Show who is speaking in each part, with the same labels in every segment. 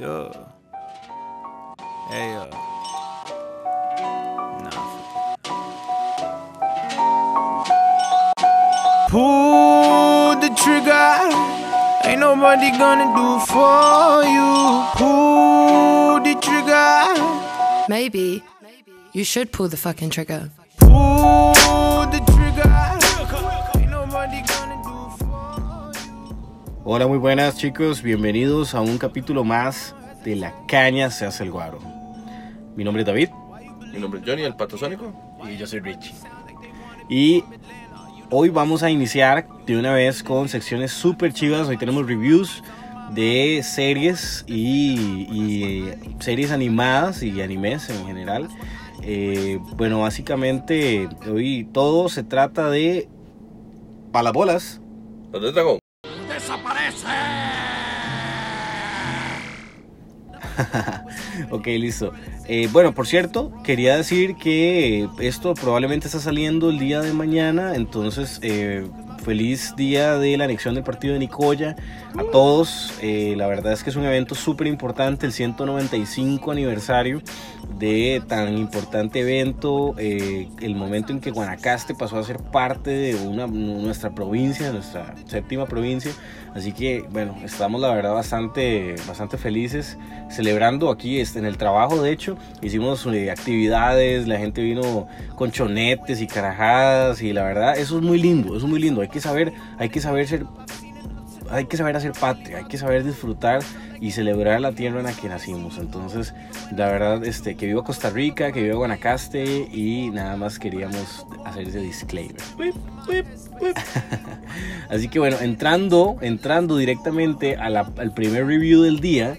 Speaker 1: Yo. Hey, uh. Nah. Pull the trigger. Ain't nobody gonna do for you. Pull the trigger.
Speaker 2: Maybe you should pull the fucking trigger.
Speaker 1: Pull
Speaker 3: Hola, muy buenas chicos, bienvenidos a un capítulo más de La Caña se hace el guaro. Mi nombre es David
Speaker 4: Mi nombre es Johnny, el pato sónico.
Speaker 3: y yo soy Richie. Y hoy vamos a iniciar de una vez con secciones súper chivas. Hoy tenemos reviews de series y, y, series animadas y animes en general. Eh, bueno, básicamente hoy todo se trata de palabolas.
Speaker 4: ¿Dónde es Dragón?
Speaker 3: Ok, listo. Eh, bueno, por cierto, quería decir que esto probablemente está saliendo el día de mañana, entonces eh, feliz día de la anexión del partido de Nicoya a todos. Eh, la verdad es que es un evento súper importante, el 195 aniversario de tan importante evento, eh, el momento en que Guanacaste pasó a ser parte de una, nuestra provincia, nuestra séptima provincia. Así que, bueno, estamos la verdad bastante, bastante felices celebrando aquí este, en el trabajo. De hecho, hicimos eh, actividades, la gente vino con chonetes y carajadas y la verdad, eso es muy lindo, eso es muy lindo. Hay que saber, hay que saber ser hay que saber hacer patria, hay que saber disfrutar y celebrar la tierra en la que nacimos. Entonces, la verdad, este, que viva Costa Rica, que viva Guanacaste y nada más queríamos hacer ese disclaimer. Así que bueno, entrando, entrando directamente al primer review del día,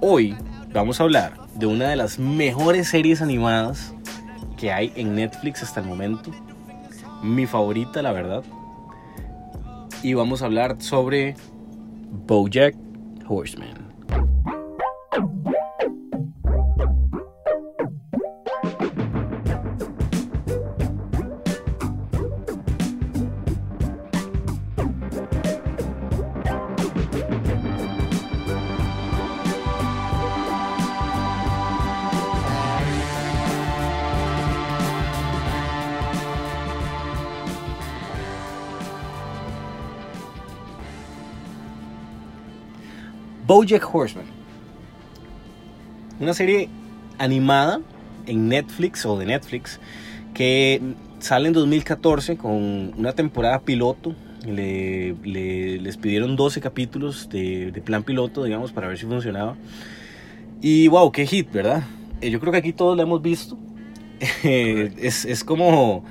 Speaker 3: hoy vamos a hablar de una de las mejores series animadas que hay en Netflix hasta el momento. Mi favorita, la verdad y vamos a hablar sobre Bojack Horseman. Bojack Horseman. Una serie animada en Netflix o de Netflix que sale en 2014 con una temporada piloto. Le, le- les pidieron 12 capítulos de, de plan piloto, digamos, para ver si funcionaba. Y wow, qué hit, ¿verdad? Eh, yo creo que aquí todos la hemos visto. Eh, es, es como...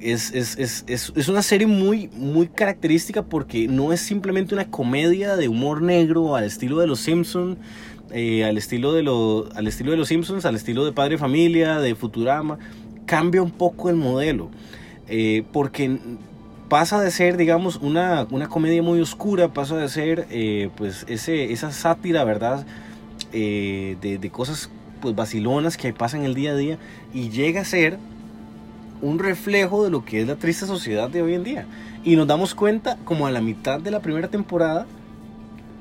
Speaker 3: Es, es, es, es, una serie muy, muy característica porque no es simplemente una comedia de humor negro al estilo de los Simpsons, al, estilo de lo- al estilo de los Simpsons, al estilo de Padre Familia, de Futurama. Cambia un poco el modelo eh, porque pasa de ser, digamos, una, una comedia muy oscura, pasa de ser, eh, pues, ese, esa sátira, ¿verdad? Eh, de, de cosas, pues, vacilonas que pasan el día a día y llega a ser un reflejo de lo que es la triste sociedad de hoy en día. Y nos damos cuenta, como a la mitad de la primera temporada,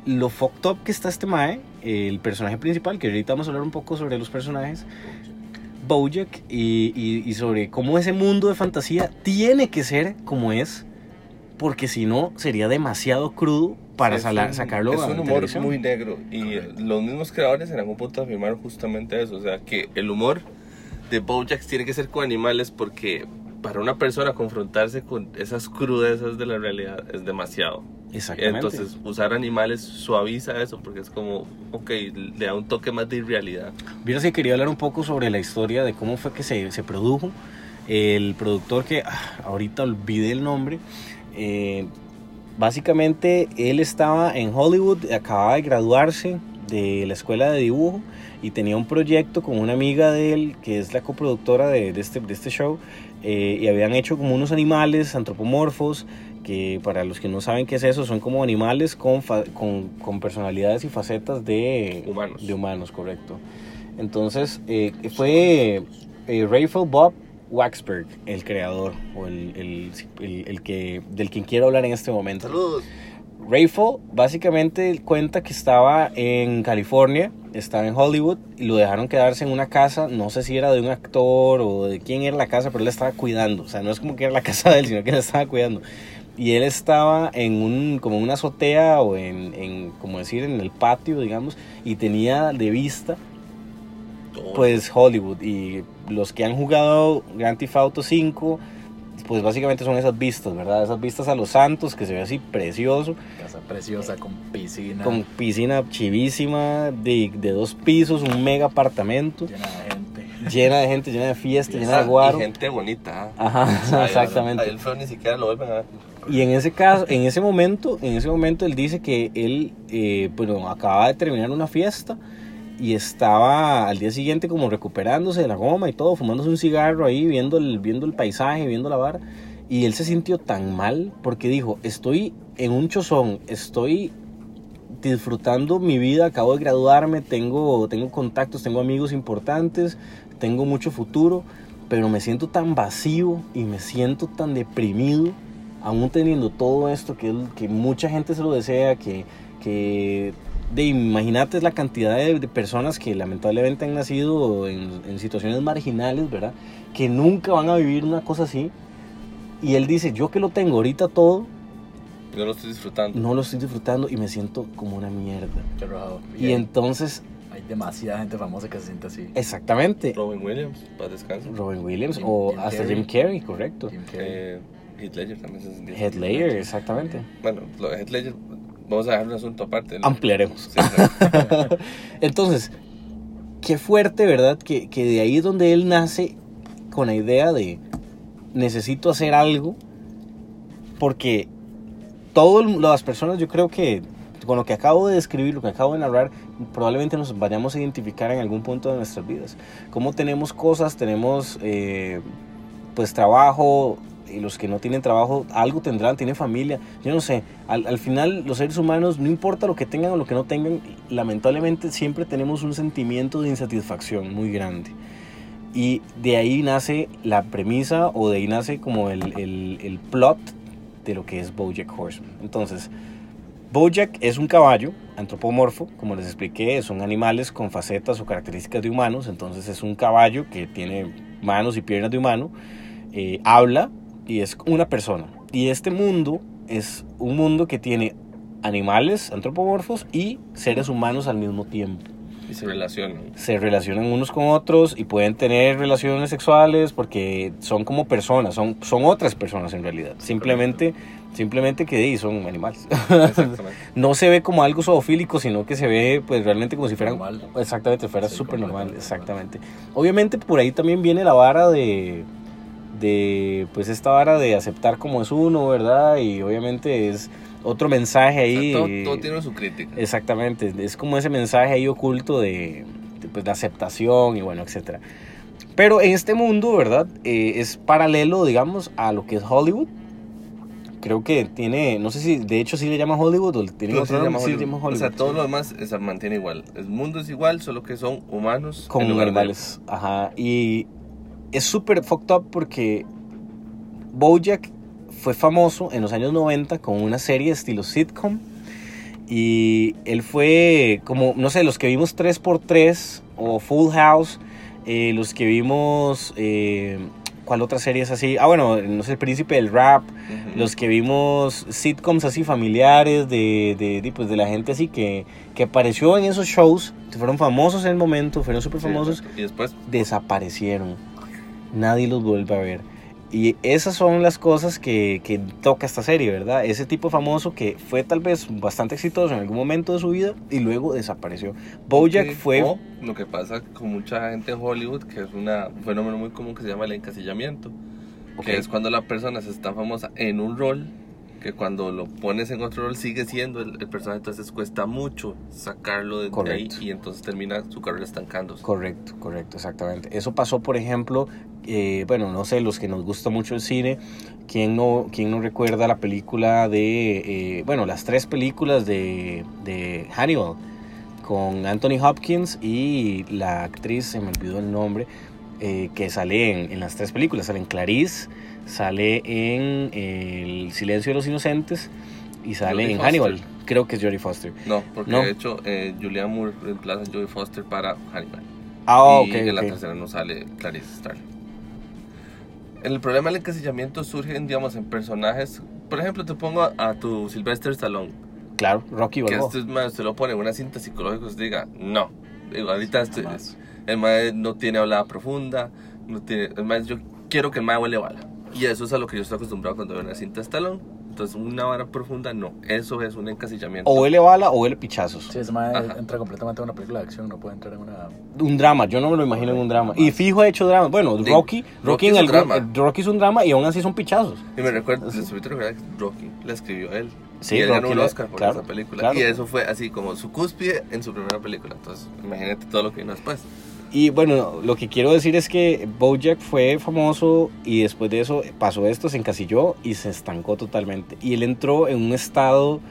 Speaker 3: lo fucked up que está este Mae, el personaje principal, que ahorita vamos a hablar un poco sobre los personajes, Bojack, y, y- y sobre cómo ese mundo de fantasía tiene que ser como es, porque si no sería demasiado crudo para
Speaker 4: Es
Speaker 3: sala-
Speaker 4: un-
Speaker 3: sacarlo
Speaker 4: Es
Speaker 3: a
Speaker 4: un humor
Speaker 3: televisión.
Speaker 4: muy negro. Y eh, los mismos creadores en algún punto afirmaron justamente eso. O sea, que el humor de Bojack tiene que ser con animales porque para una persona confrontarse con esas crudezas de la realidad es demasiado.
Speaker 3: Exactamente.
Speaker 4: Entonces, usar animales suaviza eso porque es como, ok, le da un toque más de irrealidad.
Speaker 3: Vieras que quería hablar un poco sobre la historia de cómo fue que se, se produjo. El productor que ah, ahorita olvidé el nombre. eh, básicamente él estaba en Hollywood, acababa de graduarse de la escuela de dibujo y tenía un proyecto con una amiga de él que es la coproductora de, de este, de este show eh, y habían hecho como unos animales antropomorfos que para los que no saben qué es eso son como animales con, con, con personalidades y facetas de
Speaker 4: Humanos.
Speaker 3: de humanos, correcto. Entonces, eh, fue eh, Raphael Bob Waxberg, el creador, o el, el- el- el que, del quien quiero hablar en este momento.
Speaker 4: Saludos.
Speaker 3: Rayfall básicamente cuenta que estaba en California, estaba en Hollywood y lo dejaron quedarse en una casa, no sé si era de un actor o de quién era la casa, pero él la estaba cuidando, o sea, no es como que era la casa de él, sino que la estaba cuidando. Y él estaba en un, como una azotea o en, en, como decir, en el patio, digamos, y tenía de vista pues Hollywood y los que han jugado Grand Theft Auto 5 pues básicamente son esas vistas, ¿verdad? Esas vistas a los santos que se ve así precioso,
Speaker 5: Casa preciosa con piscina.
Speaker 3: con piscina chivísima de, de dos pisos, un mega apartamento,
Speaker 5: Llena de gente.
Speaker 3: llena de gente, llena de fiesta, llena de guaro.
Speaker 4: Y gente bonita. ¿ah?
Speaker 3: Ajá, exactamente.
Speaker 4: Ahí el feo ni siquiera lo vuelven a ver.
Speaker 3: Y en ese caso, en ese momento, en ese momento él dice que él, eh, bueno, acababa de terminar una fiesta y estaba al día siguiente como recuperándose de la goma y todo, fumándose un cigarro ahí, viendo el, viendo el paisaje, viendo la vara. Y él se sintió tan mal porque dijo, estoy en un chozón, estoy disfrutando mi vida, acabo de graduarme, tengo, tengo contactos, tengo amigos importantes, tengo mucho futuro, pero me siento tan vacío y me siento tan deprimido, aún teniendo todo esto que, que mucha gente se lo desea, que, que de imagínate la cantidad de, de personas que lamentablemente han nacido en, en situaciones marginales, ¿verdad? Que nunca van a vivir una cosa así. Y él dice, yo que lo tengo ahorita todo,
Speaker 4: Yo lo estoy disfrutando.
Speaker 3: no lo estoy disfrutando y me siento como una mierda.
Speaker 5: Qué raro.
Speaker 3: Y entonces,
Speaker 5: Hay demasiada gente famosa que se siente así.
Speaker 3: exactamente,
Speaker 4: Robin Williams, para descanso.
Speaker 3: Robin Williams
Speaker 5: Jim-
Speaker 3: o
Speaker 5: Jim
Speaker 3: hasta
Speaker 5: Carrey.
Speaker 3: Jim Carrey, correcto.
Speaker 5: Jim Carrey.
Speaker 4: Eh, Heath Ledger también se sentía.
Speaker 3: Exactamente.
Speaker 4: Bueno, Heath Ledger, vamos a dejar un asunto aparte. ¿no?
Speaker 3: Ampliaremos.
Speaker 4: Sí, claro.
Speaker 3: Entonces, qué fuerte, ¿verdad? Que, que de ahí es donde él nace con la idea de necesito hacer algo porque todas las personas yo creo que con lo que acabo de describir, lo que acabo de narrar, probablemente nos vayamos a identificar en algún punto de nuestras vidas. Cómo tenemos cosas, tenemos eh, pues trabajo, y los que no tienen trabajo, algo tendrán, tienen familia, yo no sé, al, al final los seres humanos, no importa lo que tengan o lo que no tengan, lamentablemente siempre tenemos un sentimiento de insatisfacción muy grande. Y de ahí nace la premisa o de ahí nace como el, el, el plot de lo que es Bojack Horseman. Entonces, Bojack es un caballo antropomorfo, como les expliqué, son animales con facetas o características de humanos, entonces es un caballo que tiene manos y piernas de humano, eh, habla y es una persona. Y este mundo es un mundo que tiene animales antropomorfos y seres humanos al mismo tiempo
Speaker 4: Y se relacionan.
Speaker 3: se relacionan unos con otros y pueden tener relaciones sexuales porque son como personas, son, son otras personas en realidad. Simplemente, simplemente que di, son animales. No se ve como algo zoofílico, sino que se ve pues realmente como si fueran...
Speaker 5: Normal.
Speaker 3: Exactamente, fuera
Speaker 5: Sí,
Speaker 3: súper normal. exactamente. Obviamente por ahí también viene la vara de, de, pues esta vara de aceptar como es uno, ¿verdad? Y obviamente es otro mensaje
Speaker 4: O
Speaker 3: ahí.
Speaker 4: sea, todo, todo tiene su crítica.
Speaker 3: Exactamente, es como ese mensaje ahí oculto de, de, pues, de aceptación y bueno, etcétera. Pero en este mundo, ¿verdad? Eh, es paralelo, digamos, a lo que es Hollywood. Creo que tiene, no sé si de hecho sí le llama Hollywood o tiene
Speaker 4: Todo
Speaker 3: otro
Speaker 4: llama
Speaker 3: nombre, sí
Speaker 4: Hollywood. O sea,
Speaker 3: Hollywood.
Speaker 4: todo lo demás eh, se mantiene igual. El mundo es igual, solo que son humanos.
Speaker 3: con
Speaker 4: en lugar de-
Speaker 3: animales. Ajá. Y es súper fucked up porque Bojack fue famoso en los años 90 con una serie estilo sitcom. Y él fue como, no sé, los que vimos 3x3 o Full House, eh, los que vimos, eh, ¿cuál otra serie es así? Ah, bueno, no sé, El Príncipe del Rap, los que vimos sitcoms así familiares de, de, de, pues, de la gente así que, que apareció en esos shows, que fueron famosos en el momento, fueron súper famosos.
Speaker 4: Y después,
Speaker 3: desaparecieron. Nadie los vuelve a ver. Y esas son las cosas que, que toca esta serie, ¿verdad? Ese tipo famoso que fue tal vez bastante exitoso en algún momento de su vida y luego desapareció. Bojack
Speaker 4: sí,
Speaker 3: fue...
Speaker 4: o lo que pasa con mucha gente en Hollywood, que es una, un fenómeno muy común que se llama el encasillamiento.
Speaker 3: Ok.
Speaker 4: Que es cuando la persona se está famosa en un rol, que cuando lo pones en otro rol sigue siendo el, el personaje, entonces cuesta mucho sacarlo de, ahí y entonces termina su carrera estancándose.
Speaker 3: Correcto, correcto, exactamente. Eso pasó, por ejemplo, eh, bueno, no sé, los que nos gusta mucho el cine, ¿quién no, quién no recuerda la película de, eh, bueno, las tres películas de, de Hannibal, con Anthony Hopkins y la actriz, se me olvidó el nombre, eh, que sale en, en las tres películas, sale en Clarice, sale en El silencio de los inocentes y sale
Speaker 4: Jodie
Speaker 3: en
Speaker 4: Foster.
Speaker 3: Hannibal. Creo que es Jodie Foster.
Speaker 4: No, porque
Speaker 3: No.
Speaker 4: de hecho eh, Julianne Moore reemplaza a Jodie Foster para Hannibal.
Speaker 3: Ah,
Speaker 4: y
Speaker 3: ok,
Speaker 4: en la tercera no sale Clarice Starling. El problema del encasillamiento surge, en, digamos, en personajes. Por ejemplo, te pongo a, a tu Sylvester Stallone.
Speaker 3: Claro, Rocky
Speaker 4: Que
Speaker 3: Balboa.
Speaker 4: este man, usted lo pone en una cinta psicológica y diga, no. Digo, ahorita
Speaker 5: Jamás.
Speaker 4: El mae no tiene hablada profunda. No tiene, el mae, yo quiero que el mae huele bala. Y eso es a lo que yo estoy acostumbrado cuando veo una cinta de Stallone. Entonces, una vara profunda, no. Eso es un encasillamiento.
Speaker 3: O huele bala o huele pichazos.
Speaker 5: Sí, ese mae
Speaker 4: Ajá.
Speaker 5: entra completamente en una película de acción, no puede entrar en una...
Speaker 3: Un drama, yo no me lo imagino en un drama. Y fijo ha hecho drama. Bueno,
Speaker 4: Sí,
Speaker 3: Rocky, Rocky,
Speaker 4: Rocky
Speaker 3: en
Speaker 4: es un
Speaker 3: algún-
Speaker 4: drama.
Speaker 3: eh, Rocky es un drama y aún así son pichazos.
Speaker 4: Y me recuerdo, recuerda que Rocky la escribió él.
Speaker 3: Sí,
Speaker 4: y él ganó
Speaker 3: Rocky
Speaker 4: un Oscar por
Speaker 3: claro,
Speaker 4: esa película.
Speaker 3: claro.
Speaker 4: Y eso fue así como su cúspide en su primera película. Entonces, imagínate todo lo que vino después.
Speaker 3: Y bueno, lo que quiero decir es que Bojack fue famoso y después de eso pasó esto, se encasilló y se estancó totalmente. Y él entró en un estado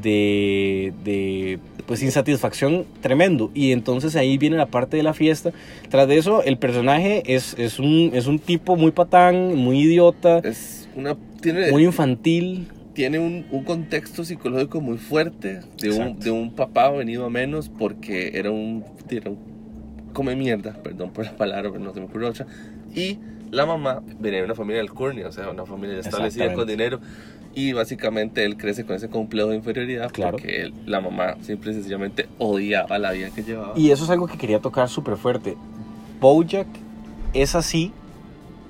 Speaker 3: de, de pues insatisfacción tremendo. Y entonces ahí viene la parte de la fiesta. Tras de eso, el personaje es, es, un, es un tipo muy patán, muy idiota,
Speaker 4: Es una. Tiene,
Speaker 3: muy infantil.
Speaker 4: tiene un, un contexto psicológico muy fuerte de un, de un papá venido a menos porque era un, era un come mierda, perdón por la palabra, pero no se me ocurre otra. Y la mamá venía de una familia alcurnia, o sea, una familia establecida con dinero. Y básicamente él crece con ese complejo de inferioridad
Speaker 3: Claro.
Speaker 4: porque él- la mamá simple y sencillamente odiaba la vida que llevaba.
Speaker 3: Y eso es algo que quería tocar súper fuerte. Bojack es así,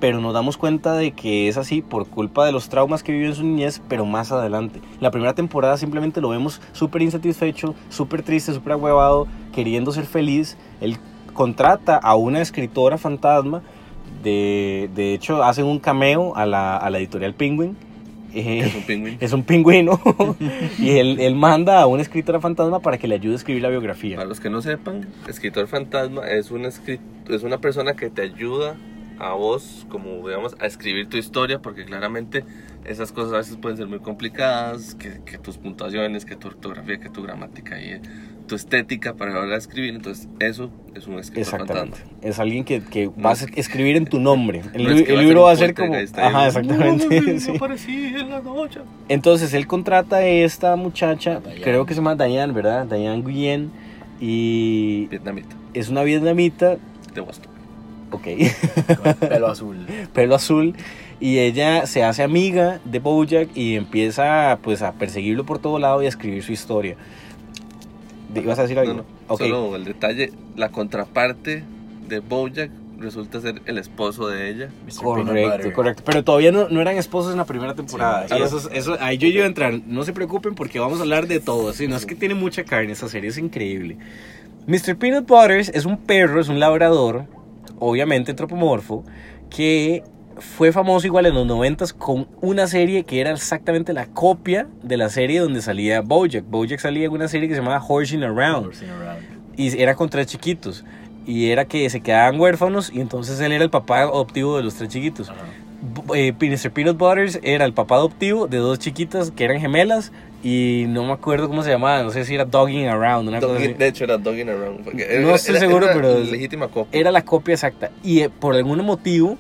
Speaker 3: pero nos damos cuenta de que es así por culpa de los traumas que vivió en su niñez, pero más adelante. La primera temporada simplemente lo vemos súper insatisfecho, súper triste, súper agüevado, queriendo ser feliz. Él contrata a una escritora fantasma. De, de hecho, hacen un cameo a la, a la editorial Penguin. Eh,
Speaker 4: es un pingüino.
Speaker 3: es un pingüino y él, él manda a una escritora fantasma para que le ayude a escribir la biografía.
Speaker 4: Para los que no sepan, escritor fantasma es una, escrit- es una persona que te ayuda a vos, como digamos, a escribir tu historia, porque claramente esas cosas a veces pueden ser muy complicadas, que, que tus puntuaciones, que tu ortografía, que tu gramática y tu estética para la hora de escribir, entonces eso es un escritor
Speaker 3: Exactamente.
Speaker 4: fantasma.
Speaker 3: Es alguien que, que vas a escribir en tu nombre. El,
Speaker 4: No es que
Speaker 3: el libro va a ser como... Ajá,
Speaker 4: ¿no?
Speaker 3: exactamente.
Speaker 4: No,
Speaker 3: sí.
Speaker 4: en la noche.
Speaker 3: Entonces él contrata a esta muchacha, creo que se llama Diane, ¿verdad? Diane Guyen. Y
Speaker 4: Vietnamita,
Speaker 3: es una vietnamita,
Speaker 4: de Boston.
Speaker 3: ok,
Speaker 5: Con pelo azul.
Speaker 3: pelo azul. Y ella se hace amiga de Bojack y empieza pues a perseguirlo por todo lado y a escribir su historia. ¿Ibas a decir algo?
Speaker 4: No, no,
Speaker 3: Ok.
Speaker 4: solo el detalle, la contraparte de Bojack resulta ser el esposo de ella.
Speaker 5: Mr. Peanut
Speaker 3: Correcto,
Speaker 5: Butter.
Speaker 3: correcto. Pero todavía no, no eran esposos en la primera temporada.
Speaker 5: Sí,
Speaker 3: y eso, es- eso, ahí yo iba a entrar. No se preocupen porque vamos a hablar de todo. Sí, no es que tiene mucha carne, esa serie es increíble. Mr. Peanut Butters es un perro, es un labrador, obviamente antropomorfo, que fue famoso igual en los noventas con una serie que era exactamente la copia de la serie donde salía Bojack. Bojack salía en una serie que se llamaba Horsing Around
Speaker 5: Horsing around.
Speaker 3: y era con tres chiquitos. Y era que se quedaban huérfanos y entonces él era el papá adoptivo de los tres chiquitos.
Speaker 5: Ajá.
Speaker 3: B- eh, Mr. Peanut Butters era el papá adoptivo de dos chiquitas que eran gemelas y no me acuerdo cómo se llamaba, no sé si era Dogging Around, una cosa así.
Speaker 4: de hecho era Dogging Around. porque
Speaker 3: No
Speaker 4: era-
Speaker 3: estoy
Speaker 4: era-
Speaker 3: seguro,
Speaker 4: era
Speaker 3: pero-
Speaker 4: legítima copia.
Speaker 3: Era la copia exacta. Y eh, por algún motivo,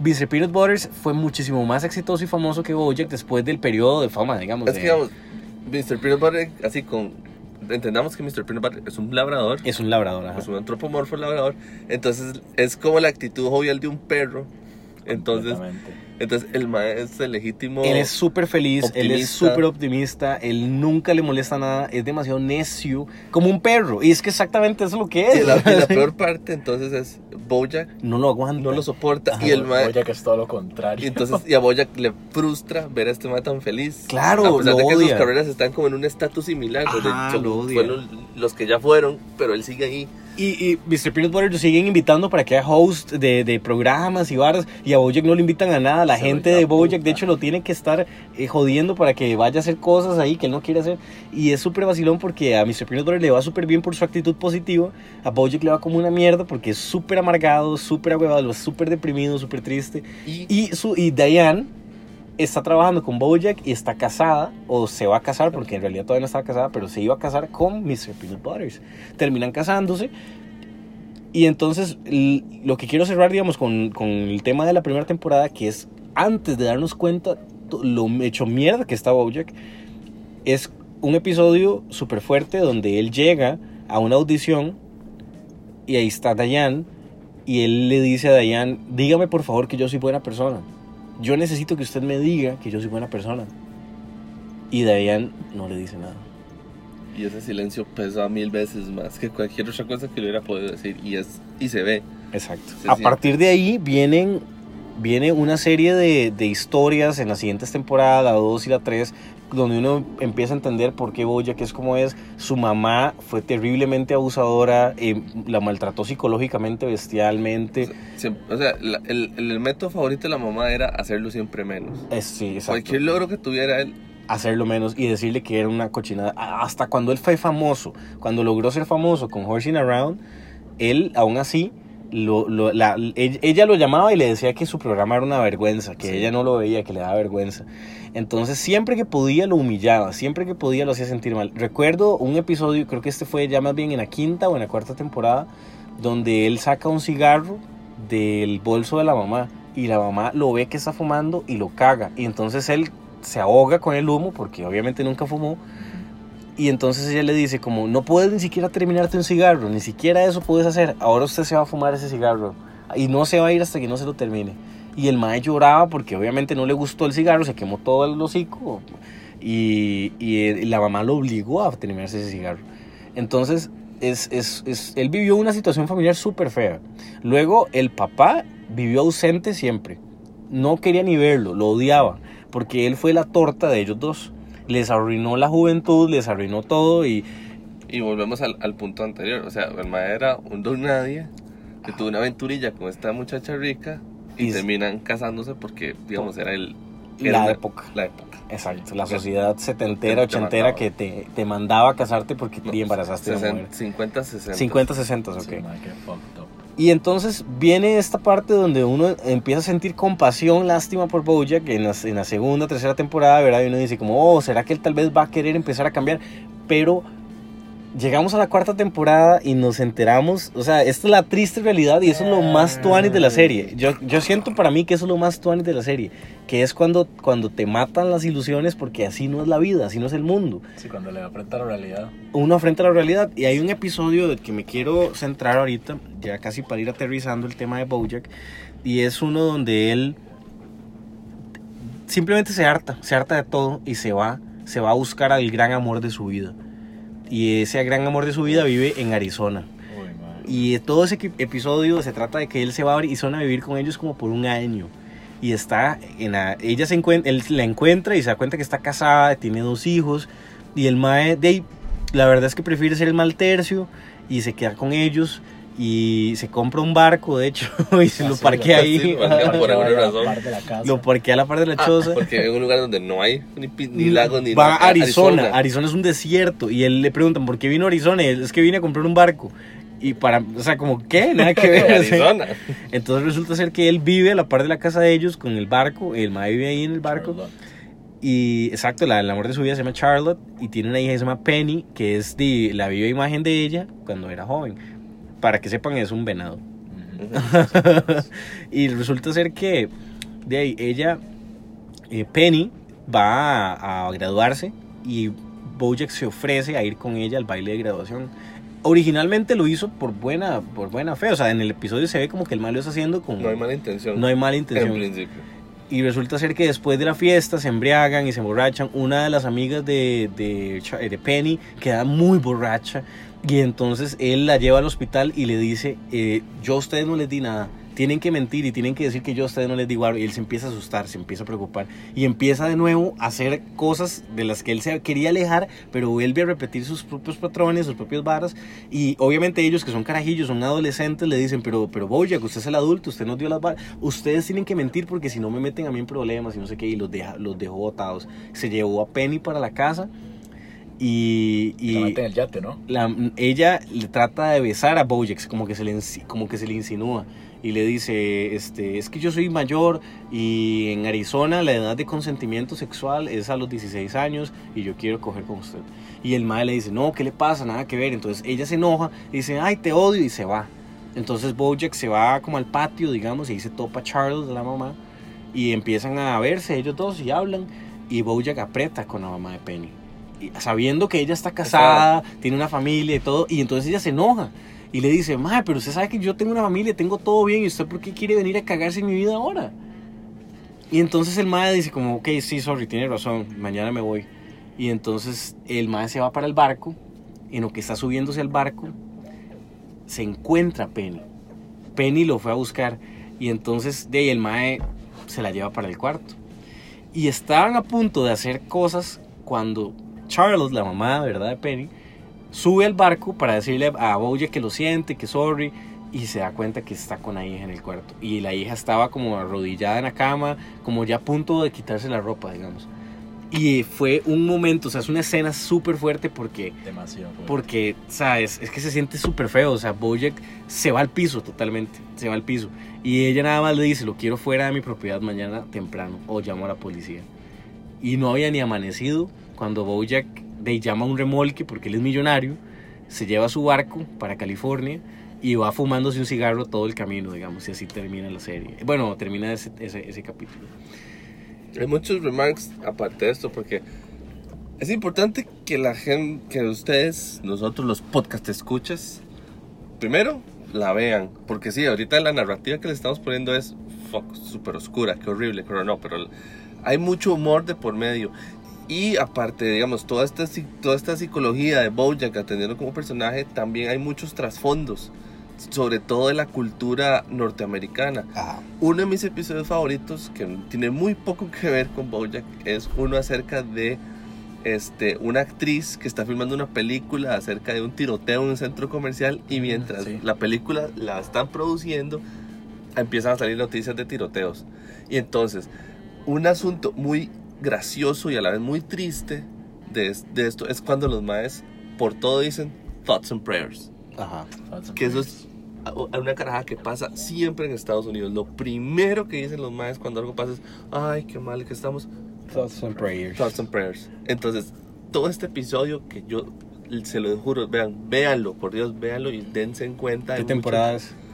Speaker 3: Mr. Peanut Butters fue muchísimo más exitoso y famoso que Bojack después del periodo de fama, digamos.
Speaker 4: Es
Speaker 3: de-
Speaker 4: que, digamos, Mr. Peanut Butter, así con. Entendamos que Mr. Peanut Butter es un labrador,
Speaker 3: es un labrador. ajá.
Speaker 4: es un antropomorfo labrador. Entonces, es como la actitud jovial de un perro. Entonces, entonces el mae es el legítimo.
Speaker 3: Él es súper feliz, él es súper optimista, él nunca le molesta nada, es demasiado necio, como un perro. Y es que exactamente eso es lo que
Speaker 4: Y
Speaker 3: es.
Speaker 4: la, y la peor parte, entonces, es Bojack
Speaker 3: No lo aguanta.
Speaker 4: no lo soporta.
Speaker 3: Ajá,
Speaker 4: y el mae.
Speaker 5: Bojack es todo lo contrario.
Speaker 4: Y entonces, y a Bojack le frustra ver a este mae tan feliz.
Speaker 3: Claro,
Speaker 4: A pesar
Speaker 3: lo
Speaker 4: de que sus carreras están como en un estatus similar. donde
Speaker 3: Ajá,
Speaker 4: son-
Speaker 3: lo odia.
Speaker 4: fueron los que ya fueron, pero él sigue ahí.
Speaker 3: Y, y Mr. Peanut Butter lo siguen invitando para que haga host de, de programas y barras. Y a Bojack no le invitan a nada. La
Speaker 5: Se
Speaker 3: gente de Bojack,
Speaker 5: puta.
Speaker 3: de hecho, lo tiene que estar eh, jodiendo para que vaya a hacer cosas ahí que él no quiere hacer. Y es súper vacilón porque a Mr. Peanut Butter le va súper bien por su actitud positiva. A Bojack le va como una mierda porque es súper amargado, súper agüevado, súper deprimido, súper triste.
Speaker 4: Y,
Speaker 3: Y, su, y Diane está trabajando con Bojack y está casada, o se va a casar, porque en realidad todavía no estaba casada, pero se iba a casar con Mr. Peanut Butters. Terminan casándose. Y entonces, lo que quiero cerrar, digamos, con, con el tema de la primera temporada, que es antes de darnos cuenta lo hecho mierda que está Bojack, es un episodio súper fuerte donde él llega a una audición y ahí está Diane y él le dice a Diane, dígame por favor que yo soy buena persona. Yo necesito que usted me diga que yo soy buena persona. Y Diane no le dice nada.
Speaker 4: Y ese silencio pesa mil veces más que cualquier otra cosa que le hubiera podido decir. Y, es, y se ve.
Speaker 3: Exacto.
Speaker 4: Sí,
Speaker 3: a partir de ahí vienen viene una serie de, de historias en las siguientes temporadas, la 2 y la 3, donde uno empieza a entender por qué Bojack es como es. Su mamá fue terriblemente abusadora, eh, la maltrató psicológicamente, bestialmente.
Speaker 4: O sea, la- el, el método favorito de la mamá era hacerlo siempre menos.
Speaker 3: Es, sí, exacto.
Speaker 4: Cualquier logro que tuviera él,
Speaker 3: hacerlo menos y decirle que era una cochinada. Hasta cuando él fue famoso, cuando logró ser famoso con Horsing Around, él aún así, lo, lo- la- ella, lo llamaba y le decía que su programa era una vergüenza, que
Speaker 4: Sí.
Speaker 3: ella no lo veía, que le daba vergüenza. Entonces siempre que podía lo humillaba, siempre que podía lo hacía sentir mal. Recuerdo un episodio, creo que este fue ya más bien en la quinta o en la cuarta temporada, donde él saca un cigarro del bolso de la mamá y la mamá lo ve que está fumando y lo caga. Y entonces él se ahoga con el humo porque obviamente nunca fumó. Y entonces ella le dice como, no puedes ni siquiera terminarte un cigarro, ni siquiera eso puedes hacer. Ahora usted se va a fumar ese cigarro y no se va a ir hasta que no se lo termine. Y el mae lloraba porque obviamente no le gustó el cigarro, se quemó todo el hocico. Y, y, eh, la mamá lo obligó a terminarse ese cigarro. Entonces, es, es, es- él vivió una situación familiar súper fea. Luego, el papá vivió ausente siempre. No quería ni verlo, lo odiaba. Porque él fue la torta de ellos dos. Les arruinó la juventud, les arruinó todo y
Speaker 4: y volvemos al, al punto anterior. O sea, el era un don nadie que tuvo una aventurilla con esta muchacha rica y,
Speaker 3: Y-
Speaker 4: terminan casándose porque, digamos, era el.
Speaker 3: La
Speaker 4: era una-
Speaker 3: época.
Speaker 4: La época.
Speaker 3: Exacto, la sociedad setentera,
Speaker 4: Te- te
Speaker 3: ochentera
Speaker 4: mandaba.
Speaker 3: que te, te mandaba a casarte porque
Speaker 4: No,
Speaker 3: te embarazaste de una
Speaker 4: 60,
Speaker 3: mujer.
Speaker 4: 50, 60.
Speaker 3: 50, 60, ok.
Speaker 5: Sí,
Speaker 3: Y entonces viene esta parte donde uno empieza a sentir compasión, lástima por Bojack en la, en la segunda, tercera temporada, ¿verdad? Y uno dice como, oh, ¿será que él tal vez va a querer empezar a cambiar? Pero llegamos a la cuarta temporada y nos enteramos, o sea, esta es la triste realidad y eso es lo más tuanis de la serie. Yo, yo siento para mí que eso es lo más tuanis de la serie, que es cuando, cuando te matan las ilusiones porque así no es la vida, así no es el mundo
Speaker 5: Sí, cuando le enfrenta a la realidad.
Speaker 3: uno frente a la realidad. Y hay un episodio del que me quiero centrar ahorita, ya casi para ir aterrizando el tema de Bojack, y es uno donde él simplemente se harta, se harta de todo y se va, se va a buscar al gran amor de su vida. Y ese gran amor de su vida vive en Arizona. Y todo ese episodio se trata de que él se va a Arizona a vivir con ellos como por un año. Y está en la, ella se encuentra, él la encuentra y se da cuenta que está casada, tiene dos hijos. Y el mae, de la verdad es que prefiere ser el mal tercio y se queda con ellos. Y se compra un barco, de hecho, y se lo
Speaker 5: Así,
Speaker 3: parquea ahí.
Speaker 4: sí, lo parquea por alguna
Speaker 5: Vaya,
Speaker 4: razón.
Speaker 5: parte de la casa.
Speaker 3: Lo parquea a la par de la
Speaker 4: Ah,
Speaker 3: choza.
Speaker 4: porque en un lugar donde no hay ni, ni lagos ni
Speaker 3: Va
Speaker 4: nada.
Speaker 3: a Arizona. Arizona es un desierto. Y él le preguntan, ¿por qué vino a Arizona? Y él, es que vine a comprar un barco. Y para, o sea, como, ¿qué? Nada que ver.
Speaker 4: Arizona.
Speaker 3: Entonces resulta ser que él vive a la par de la casa de ellos con el barco. El mae vive ahí en el barco.
Speaker 5: Charlotte.
Speaker 3: Y exacto, la, el amor de su vida se llama Charlotte. Y tiene una hija que se llama Penny, que es de, la viva imagen de ella cuando era joven. Para que sepan, es un venado. Y resulta ser que de ahí ella, eh, Penny, va a, a graduarse y Bojack se ofrece a ir con ella al baile de graduación. Originalmente lo hizo por buena, por buena fe, o sea, en el episodio se ve como que el mal lo está haciendo con...
Speaker 4: No hay mala intención.
Speaker 3: no hay mala
Speaker 4: En
Speaker 3: intención.
Speaker 4: principio.
Speaker 3: Y resulta ser que después de la fiesta se embriagan y se emborrachan. Una de las amigas de, de, Cha- de Penny queda muy borracha. Y entonces él la lleva al hospital y le dice, eh, yo a ustedes no les di nada. Tienen que mentir y tienen que decir que yo a ustedes no les di guaro. Y él se empieza a asustar, se empieza a preocupar. Y empieza de nuevo a hacer cosas de las que él se quería alejar, pero vuelve a repetir sus propios patrones, sus propias varas. Y obviamente ellos que son carajillos, son adolescentes, le dicen, pero, pero Bojack, usted es el adulto, usted nos dio las varas. Ustedes tienen que mentir porque si no me meten a mí en problemas y no sé qué. Y los, deja, los dejó botados. Se llevó a Penny para la casa y...
Speaker 5: Y la en el yate, ¿no?
Speaker 3: la- ella le trata de besar a Bojack, como que se le, como que se le insinúa. Y le dice, este, es que yo soy mayor y en Arizona la edad de consentimiento sexual es a los 16 años y yo quiero coger con usted. Y el madre le dice, no, ¿qué le pasa? Nada que ver. Entonces ella se enoja y dice, ay, te odio y se va. Entonces Bojack se va como al patio, digamos, y ahí se topa a Charles, la mamá. Y empiezan a verse ellos dos y hablan. Y Bojack aprieta con la mamá de Penny. Sabiendo que ella está casada, tiene una familia y todo. Y entonces ella se enoja. Y le dice, madre, pero usted sabe que yo tengo una familia, tengo todo bien. ¿Y usted por qué quiere venir a cagarse en mi vida ahora? Y entonces el madre dice como, ok, sí, sorry, tiene razón, mañana me voy. Y entonces el madre se va para el barco. En lo que está subiéndose al barco, se encuentra Penny. Penny lo fue a buscar. Y entonces de ahí el mae se la lleva para el cuarto. Y estaban a punto de hacer cosas cuando Charles, la mamá, ¿verdad? De Penny, sube al barco para decirle a Bojack que lo siente, que sorry. Y se da cuenta que está con la hija en el cuarto. Y la hija estaba como arrodillada en la cama, como ya a punto de quitarse la ropa, digamos. Y fue un momento, o sea, es una escena súper fuerte porque
Speaker 5: Demasiado. fuerte.
Speaker 3: porque, ¿sabes? Es que se siente súper feo. O sea, Bojack se va al piso totalmente. Se va al piso. Y ella nada más le dice, lo quiero fuera de mi propiedad mañana temprano. O llamo a la policía. Y no había ni amanecido cuando Bojack de, llama a un remolque porque él es millonario. Se lleva su barco para California. Y va fumándose un cigarro todo el camino, digamos. Y así termina la serie. Bueno, termina ese, ese, ese capítulo.
Speaker 4: Hay muchos remarks aparte de esto porque es importante que la gente, que ustedes, nosotros los podcast escuchas, primero la vean. Porque sí, ahorita la narrativa que le estamos poniendo es súper oscura, qué horrible, pero no, pero hay mucho humor de por medio. Y aparte, digamos, toda esta, toda esta psicología de Bojack atendiendo como personaje, también hay muchos trasfondos, sobre todo de la cultura norteamericana. Uno de mis episodios favoritos, que tiene muy poco que ver con Bojack, es uno acerca de este, una actriz que está filmando una película acerca de un tiroteo en un centro comercial y mientras
Speaker 5: sí.
Speaker 4: la película la están produciendo, empiezan a salir noticias de tiroteos. Y entonces, un asunto muy gracioso y a la vez muy triste de, de esto es cuando los maes por todo dicen thoughts and prayers.
Speaker 3: Ajá.
Speaker 5: Falta
Speaker 4: Que eso es una carajada que pasa siempre en Estados Unidos. Lo primero que dicen los maes cuando algo pasa es, ay, qué mal que estamos.
Speaker 3: Thoughts and prayers.
Speaker 4: Thoughts and prayers. Entonces, todo este episodio que yo se lo juro, vean, véanlo, por Dios, véanlo y dense en cuenta.
Speaker 3: ¿Qué temporadas?
Speaker 4: mucho-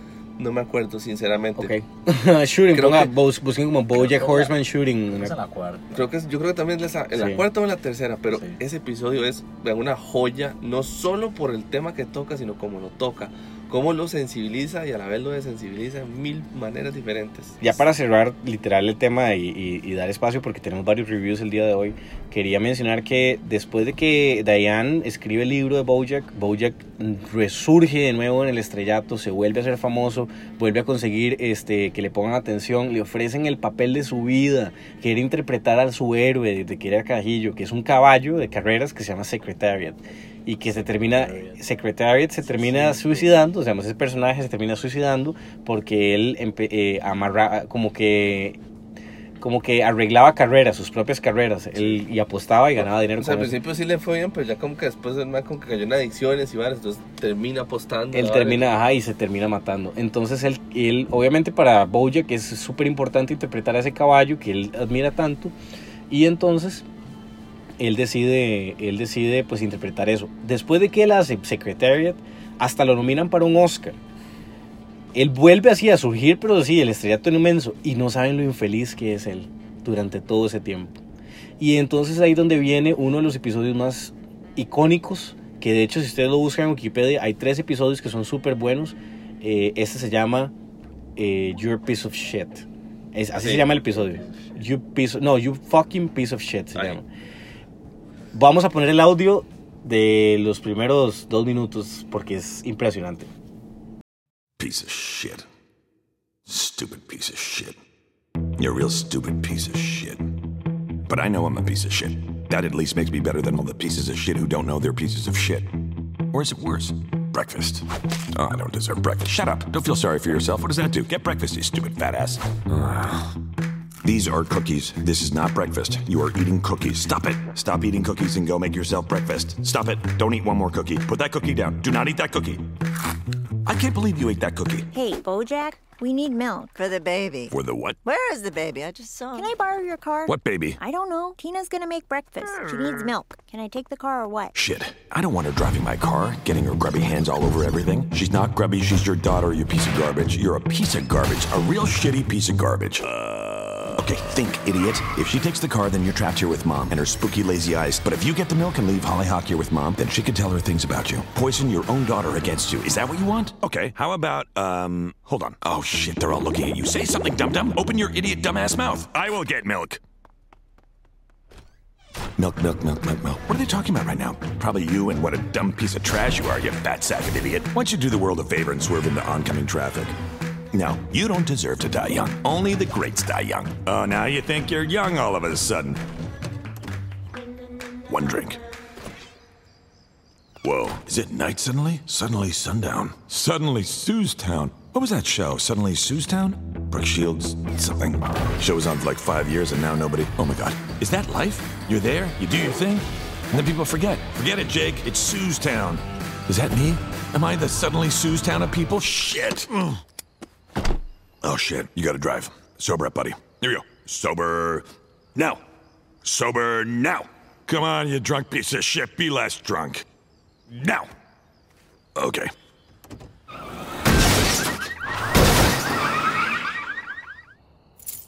Speaker 4: no me acuerdo, sinceramente.
Speaker 3: Ok. shooting,
Speaker 4: Creo
Speaker 3: ponga,
Speaker 4: que-
Speaker 3: bus- busquen como Bojack Horseman Shooting.
Speaker 5: Es en la cuarta.
Speaker 4: Creo que es- yo creo que también es la- en la
Speaker 3: Sí.
Speaker 4: cuarta o en la tercera, pero
Speaker 5: Sí.
Speaker 4: ese episodio es una joya, no solo por el tema que toca, sino como lo toca, cómo lo sensibiliza y a la vez lo desensibiliza en mil maneras diferentes.
Speaker 3: Ya para cerrar literal el tema y, y- y dar espacio porque tenemos varios reviews el día de hoy, quería mencionar que después de que Diane escribe el libro de Bojack, Bojack resurge de nuevo en el estrellato, se vuelve a ser famoso, vuelve a conseguir este, que le pongan atención, le ofrecen el papel de su vida, quiere interpretar a su héroe desde que era carajillo, que es un caballo de carreras que se llama Secretariat y que se termina
Speaker 5: Secretariat.
Speaker 3: Se termina suicidando, o sea, ese personaje se termina suicidando porque él eh, amarra como que como que arreglaba carreras, sus propias carreras, él, y apostaba y ganaba dinero
Speaker 4: O sea, al
Speaker 3: con
Speaker 4: principio sí le fue bien, pero ya como que después el man como que cayó en adicciones y varias, entonces termina apostando.
Speaker 3: Él termina, ajá, y se termina matando. Entonces él, él obviamente para Bojack es súper importante interpretar a ese caballo que él admira tanto. Y entonces él decide, él decide pues interpretar eso. Después de que él hace Secretariat, hasta lo nominan para un Oscar. Él vuelve así a surgir, pero sí, el estrellato inmenso. Y no saben lo infeliz que es él durante todo ese tiempo. Y entonces ahí donde viene uno de los episodios más icónicos, que de hecho si ustedes lo buscan en Wikipedia, hay tres episodios que son súper buenos. Eh, este se llama eh, Your Piece of Shit. Es, así
Speaker 4: Sí.
Speaker 3: se llama el episodio. You piece, no, You Fucking Piece of Shit se llama. Vamos a poner el audio de los primeros dos minutos porque es impresionante.
Speaker 6: Piece of shit. Stupid piece of shit. You're a real stupid piece of shit. But I know I'm a piece of shit. That at least makes me better than all the pieces of shit who don't know they're pieces of shit. Or is it worse? Breakfast. Oh, I don't deserve breakfast. Shut up. Don't feel sorry for yourself. What does that do? Get breakfast, you stupid fat ass. Ugh. These are cookies. This is not breakfast. You are eating cookies. Stop it. Stop eating cookies and go make yourself breakfast. Stop it. Don't eat one more cookie. Put that cookie down. Do not eat that cookie. I can't believe you ate that cookie.
Speaker 7: Hey, Bojack, we need milk.
Speaker 8: For the baby.
Speaker 6: For the what?
Speaker 8: Where is the baby? I just saw
Speaker 7: Can. I borrow your car?
Speaker 6: What baby?
Speaker 7: I don't know. Tina's gonna make breakfast. She needs milk. Can I take the car or what?
Speaker 6: Shit. I don't want her driving my car, getting her grubby hands all over everything. She's not grubby, she's your daughter, you piece of garbage. You're a piece of garbage. A real shitty piece of garbage. Uh. Okay, think, idiot. If she takes the car, then you're trapped here with mom and her spooky lazy eyes. But if you get the milk and leave Hollyhock here with mom, then she can tell her things about you. Poison your own daughter against you. Is that what you want? Okay, how about, um, hold on. Oh shit, they're all looking at you. Say something, dum dum. Open your idiot dumbass mouth. I will get milk. Milk, milk, milk, milk, milk. What are they talking about right now? Probably you and what a dumb piece of trash you are, you fat sack of idiot. Why don't you do the world a favor and swerve into oncoming traffic? No, you don't deserve to die young. Only the greats die young. Oh, now you think you're young all of a sudden. One drink. Whoa, is it night suddenly? Suddenly sundown. Suddenly Sue's Town. What was that show? Suddenly Sue's Town? Brooke Shields, something. Show was on for like five years and now nobody. Oh my god. Is that life? You're there, you do your thing, and then people forget. Forget it, Jake. It's Sue's Town. Is that me? Am I the suddenly Sue's Town of people? Shit. Mm. Oh shit, you gotta drive. Sober up, buddy. Here we go. Sober now. Sober now. Come on, you drunk piece of shit. Be less drunk. Now. Okay.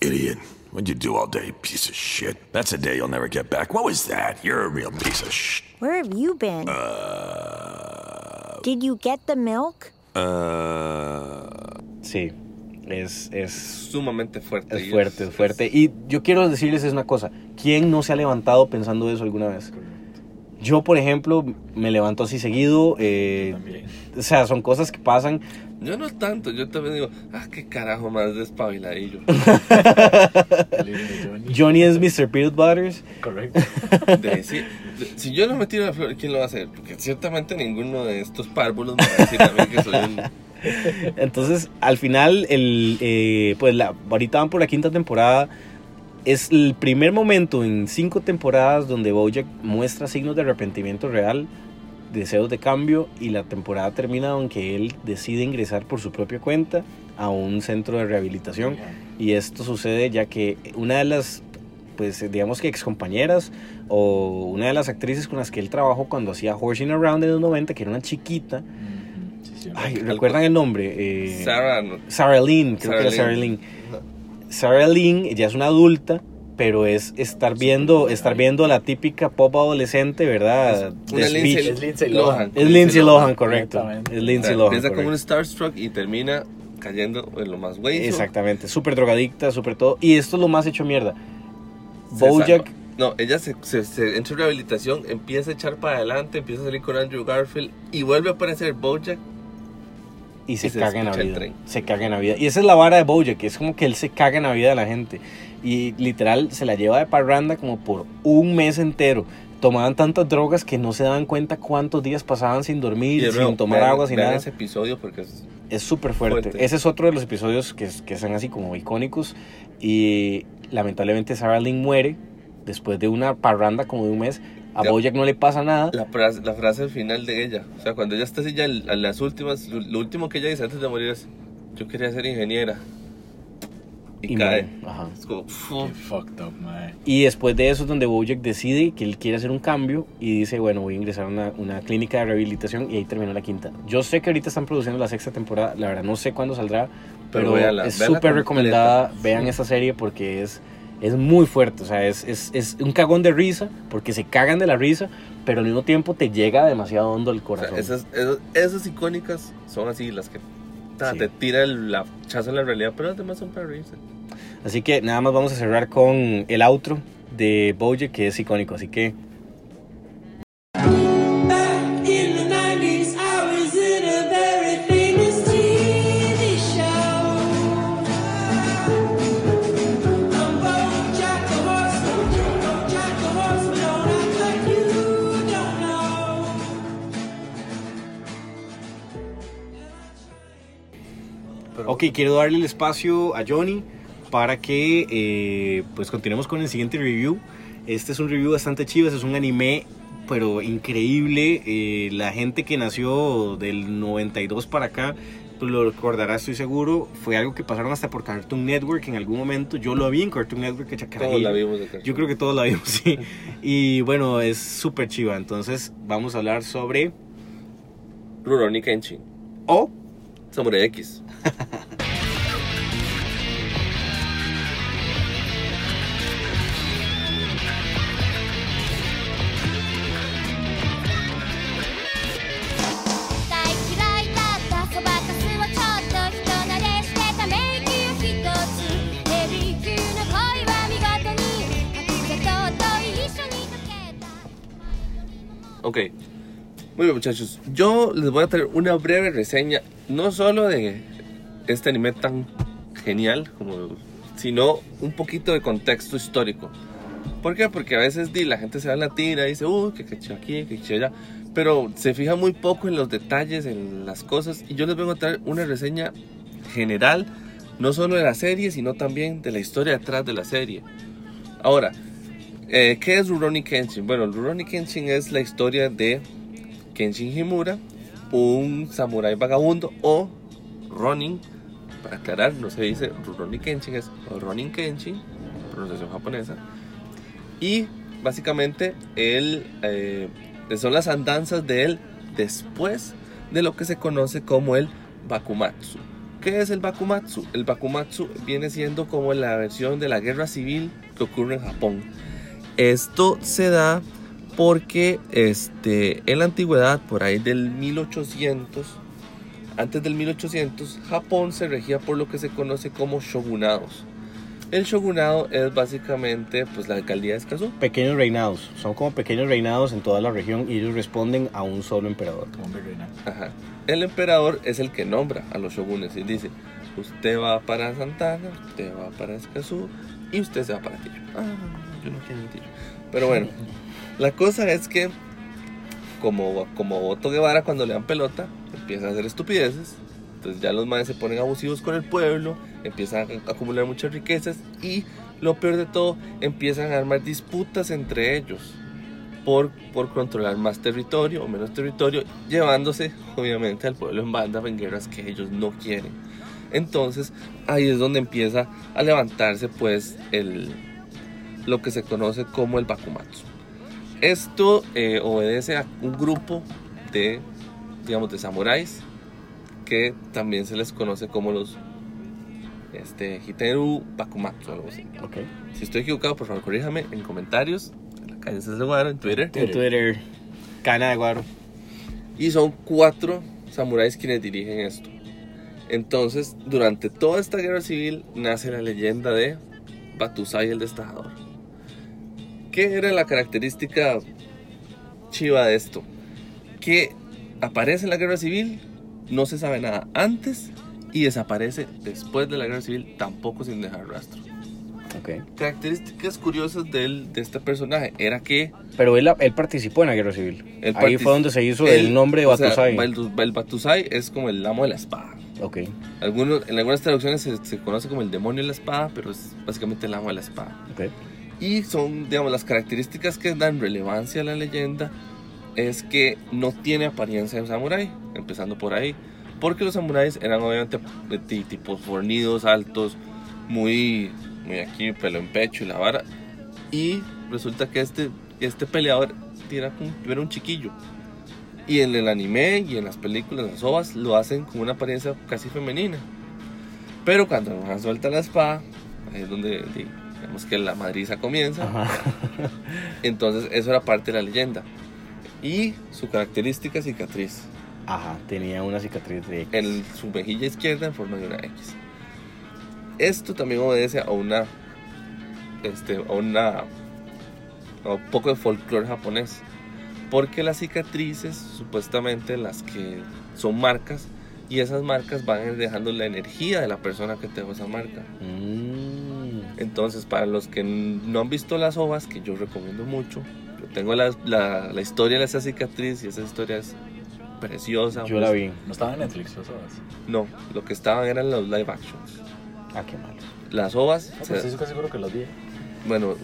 Speaker 6: Idiot. What'd you do all day, piece of shit? That's a day you'll never get back. What was that? You're a real piece of shit.
Speaker 7: Where have you been?
Speaker 6: Uh.
Speaker 7: Did you get the milk?
Speaker 6: Uh.
Speaker 3: Sí, es, es,
Speaker 4: Sumamente fuerte.
Speaker 3: es fuerte, es fuerte. Y yo quiero decirles es una cosa, ¿quién no se ha levantado pensando eso alguna vez? Yo, por ejemplo, me levanto así seguido. eh,
Speaker 5: También.
Speaker 3: o sea, son cosas que pasan.
Speaker 4: Yo no tanto, yo también digo, ah, qué carajo más despabiladillo.
Speaker 5: Johnny.
Speaker 3: Johnny es Mr. Peanut Butters.
Speaker 5: Correcto.
Speaker 4: De decir, de- si yo no me tiro la flor, ¿quién lo va a hacer? Porque ciertamente ninguno de estos párvulos me va a decir a mí que soy un...
Speaker 3: Entonces, al final, el, eh, pues la, ahorita van por la quinta temporada. Es el primer momento en cinco temporadas donde Bojack muestra signos de arrepentimiento real, deseos de cambio, y la temporada termina aunque él decide ingresar por su propia cuenta a un centro de rehabilitación. Y esto sucede ya que una de las, pues digamos que excompañeras o una de las actrices con las que él trabajó cuando hacía Horsing Around en los 90, que era una chiquita,
Speaker 5: Ujú,
Speaker 3: ay, ¿recuerdan el nombre? Eh,
Speaker 4: Sarah,
Speaker 3: Lynn, creo
Speaker 4: Sarah
Speaker 3: que era Sarah
Speaker 4: Lynn.
Speaker 3: Lynn. Sarah Lynn ya es una adulta, pero es estar viendo, estar viendo a la típica pop adolescente, ¿verdad?
Speaker 4: una
Speaker 3: De
Speaker 4: Lindsay.
Speaker 5: Es Lindsay Lohan.
Speaker 3: Es Lindsay Lohan, correcto. Es Lindsay Lohan.
Speaker 4: empieza como un starstruck y termina cayendo en lo más güey.
Speaker 3: Exactamente, súper drogadicta, súper todo. Y esto es lo más hecho mierda.
Speaker 4: Se
Speaker 3: Bojack.
Speaker 4: No, ella se, se, se entra en rehabilitación, empieza a echar para adelante, empieza a salir con Andrew Garfield y vuelve a aparecer Bojack.
Speaker 3: Y se
Speaker 4: y se
Speaker 3: caga en la vida. Se caga en la vida. Y esa es la vara de Bojack, que es como que él se caga en la vida de la gente. Y literal se la lleva de parranda como por un mes entero. Tomaban tantas drogas que no se daban cuenta cuántos días pasaban sin dormir, sin tomar
Speaker 4: vean-
Speaker 3: agua, sin
Speaker 4: vean
Speaker 3: nada.
Speaker 4: ese episodio porque es
Speaker 3: Es súper fuerte.
Speaker 4: fuerte.
Speaker 3: Ese es otro de los episodios que, que son así como icónicos. Y lamentablemente Sarah Lynn muere después de una parranda como de un mes. A
Speaker 4: Ya.
Speaker 3: Bojack no le pasa nada.
Speaker 4: la frase, la frase al final de ella. O sea, cuando ella está así ya en en las últimas, lo, lo último que ella dice antes de morir es, yo quería ser ingeniera. Y,
Speaker 3: Y
Speaker 4: cae.
Speaker 3: muere. Ajá.
Speaker 4: Es como,
Speaker 5: fucked up, mae.
Speaker 3: Y después de eso es donde Bojack decide que él quiere hacer un cambio y dice, bueno, voy a ingresar a una, una clínica de rehabilitación y ahí terminó la quinta. Yo sé que ahorita están produciendo la sexta temporada, la verdad no sé cuándo saldrá, pero,
Speaker 4: Pero véanla,
Speaker 3: es súper recomendada, vean esa serie porque es, es muy fuerte, o sea, es, es, es un cagón de risa porque se cagan de la risa, pero al mismo tiempo te llega demasiado hondo el
Speaker 4: o sea,
Speaker 3: corazón.
Speaker 4: esas, esas, esas icónicas son así las que ta,
Speaker 3: Sí.
Speaker 4: te tira el la chazo en la realidad, pero las demás son para reírse.
Speaker 3: Así que nada más vamos a cerrar con el outro de Bojack que es icónico, así que... Ok, quiero darle el espacio a Johnny para que eh, pues continuemos con el siguiente review. Este es un review bastante chivo, este es un anime pero increíble. Eh, la gente que nació del 92 para acá pues lo recordará, estoy seguro. Fue algo que pasaron hasta por Cartoon Network en algún momento. Yo lo vi en Cartoon Network, que
Speaker 4: Todos
Speaker 3: chacarajillo.
Speaker 4: la vimos de
Speaker 3: Yo creo que todos la vimos, sí. Y bueno, es súper chiva. Entonces vamos a hablar sobre...
Speaker 4: Rurouni Kenshin,
Speaker 3: O
Speaker 4: Samurai X. Muchachos. Yo les voy a traer una breve reseña, no solo de este anime tan genial, como, sino un poquito de contexto histórico. ¿Por qué? Porque a veces la gente se da en la tira y dice, uy, que chido aquí, que chido allá. Pero se fija muy poco en los detalles, en las cosas. Y yo les vengo a traer una reseña general, no solo de la serie, sino también de la historia detrás de la serie. Ahora, eh, ¿qué es Rurouni Kenshin? Bueno, Rurouni Kenshin es la historia de Kenshin Himura, un samurái vagabundo o Ronin. Para aclarar, no se dice Rurouni Kenshin, es Ronin Kenshin, pronunciación japonesa. Y básicamente él eh, son las andanzas de él después de lo que se conoce como el Bakumatsu. ¿Qué es el Bakumatsu? El Bakumatsu viene siendo como la versión de la guerra civil que ocurre en Japón. Esto se da porque este, en la antigüedad, por ahí del 1800, antes del 1800, Japón se regía por lo que se conoce como shogunados. El shogunado es básicamente pues, la alcaldía de Escazú.
Speaker 3: Pequeños reinados, son como pequeños reinados en toda la región y ellos responden a un solo emperador.
Speaker 4: Ajá. El emperador es el que nombra a los shogunes y dice, usted va para Santana, usted va para Escazú y usted se va para Tillo. Ah, yo no quiero Tillo. Pero bueno, la cosa es que como, como Otto Guevara cuando le dan pelota, empieza a hacer estupideces. Entonces ya los madres se ponen abusivos con el pueblo, empiezan a acumular muchas riquezas y lo peor de todo, empiezan a armar disputas entre ellos por, por controlar más territorio o menos territorio, llevándose obviamente al pueblo en banda en guerras que ellos no quieren. Entonces ahí es donde empieza a levantarse pues el, lo que se conoce como el Bakumatsu. Esto eh, obedece a un grupo de, digamos, de samuráis que también se les conoce como los este, Hiteru Bakumatsu, algo así.
Speaker 3: Ok.
Speaker 4: Si estoy equivocado, por favor, corríjame en comentarios, en la calle César Guaro, en Twitter.
Speaker 3: En Twitter, cana de guaro.
Speaker 4: Y son cuatro samuráis quienes dirigen esto. Entonces, durante toda esta guerra civil nace la leyenda de Batusai el Destazador. ¿Qué era la característica chiva de esto? Que aparece en la guerra civil, no se sabe nada antes y desaparece después de la guerra civil, tampoco sin dejar rastro.
Speaker 3: Ok.
Speaker 4: Características curiosas de, él, de este personaje era que
Speaker 3: Pero él, él participó en la guerra civil. Ahí fue donde se hizo
Speaker 4: él-
Speaker 3: el nombre de
Speaker 4: o sea,
Speaker 3: Batusai.
Speaker 4: el, Batusai es como el amo de la espada.
Speaker 3: Ok.
Speaker 4: Algunos, en algunas traducciones se, se conoce como el demonio de la espada, pero es básicamente el amo de la espada.
Speaker 3: Ok.
Speaker 4: Y son, digamos, las características que dan relevancia a la leyenda es que no tiene apariencia de samurái, empezando por ahí. Porque los samuráis eran obviamente tipos fornidos, altos, muy, muy aquí, pelo en pecho y la vara. Y resulta que este, este peleador era era un chiquillo. Y en el anime y en las películas, las ovas, lo hacen con una apariencia casi femenina. Pero cuando suelta la espada, ahí es donde digamos que la madriza comienza.
Speaker 3: Ajá.
Speaker 4: Entonces eso era parte de la leyenda. Y su característica cicatriz.
Speaker 3: Ajá, tenía una cicatriz de...
Speaker 4: En su mejilla izquierda en forma de una X. Esto también obedece a una... Este, a una... a un poco de folclore japonés. Porque las cicatrices, supuestamente las que son marcas, y esas marcas van dejando la energía de la persona que dejó esa marca.
Speaker 3: Mm.
Speaker 4: Entonces, para los que no han visto las ovas, que yo recomiendo mucho, yo tengo la, la, la historia de esa cicatriz y esa historia es preciosa.
Speaker 3: Yo la vi.
Speaker 5: No estaba en Netflix las horas.
Speaker 4: No, lo que estaban eran los live actions.
Speaker 3: Ah, qué malo.
Speaker 4: Las ovas,
Speaker 5: Ah,
Speaker 4: se-
Speaker 5: pero estoy casi seguro que los vi.
Speaker 4: bueno,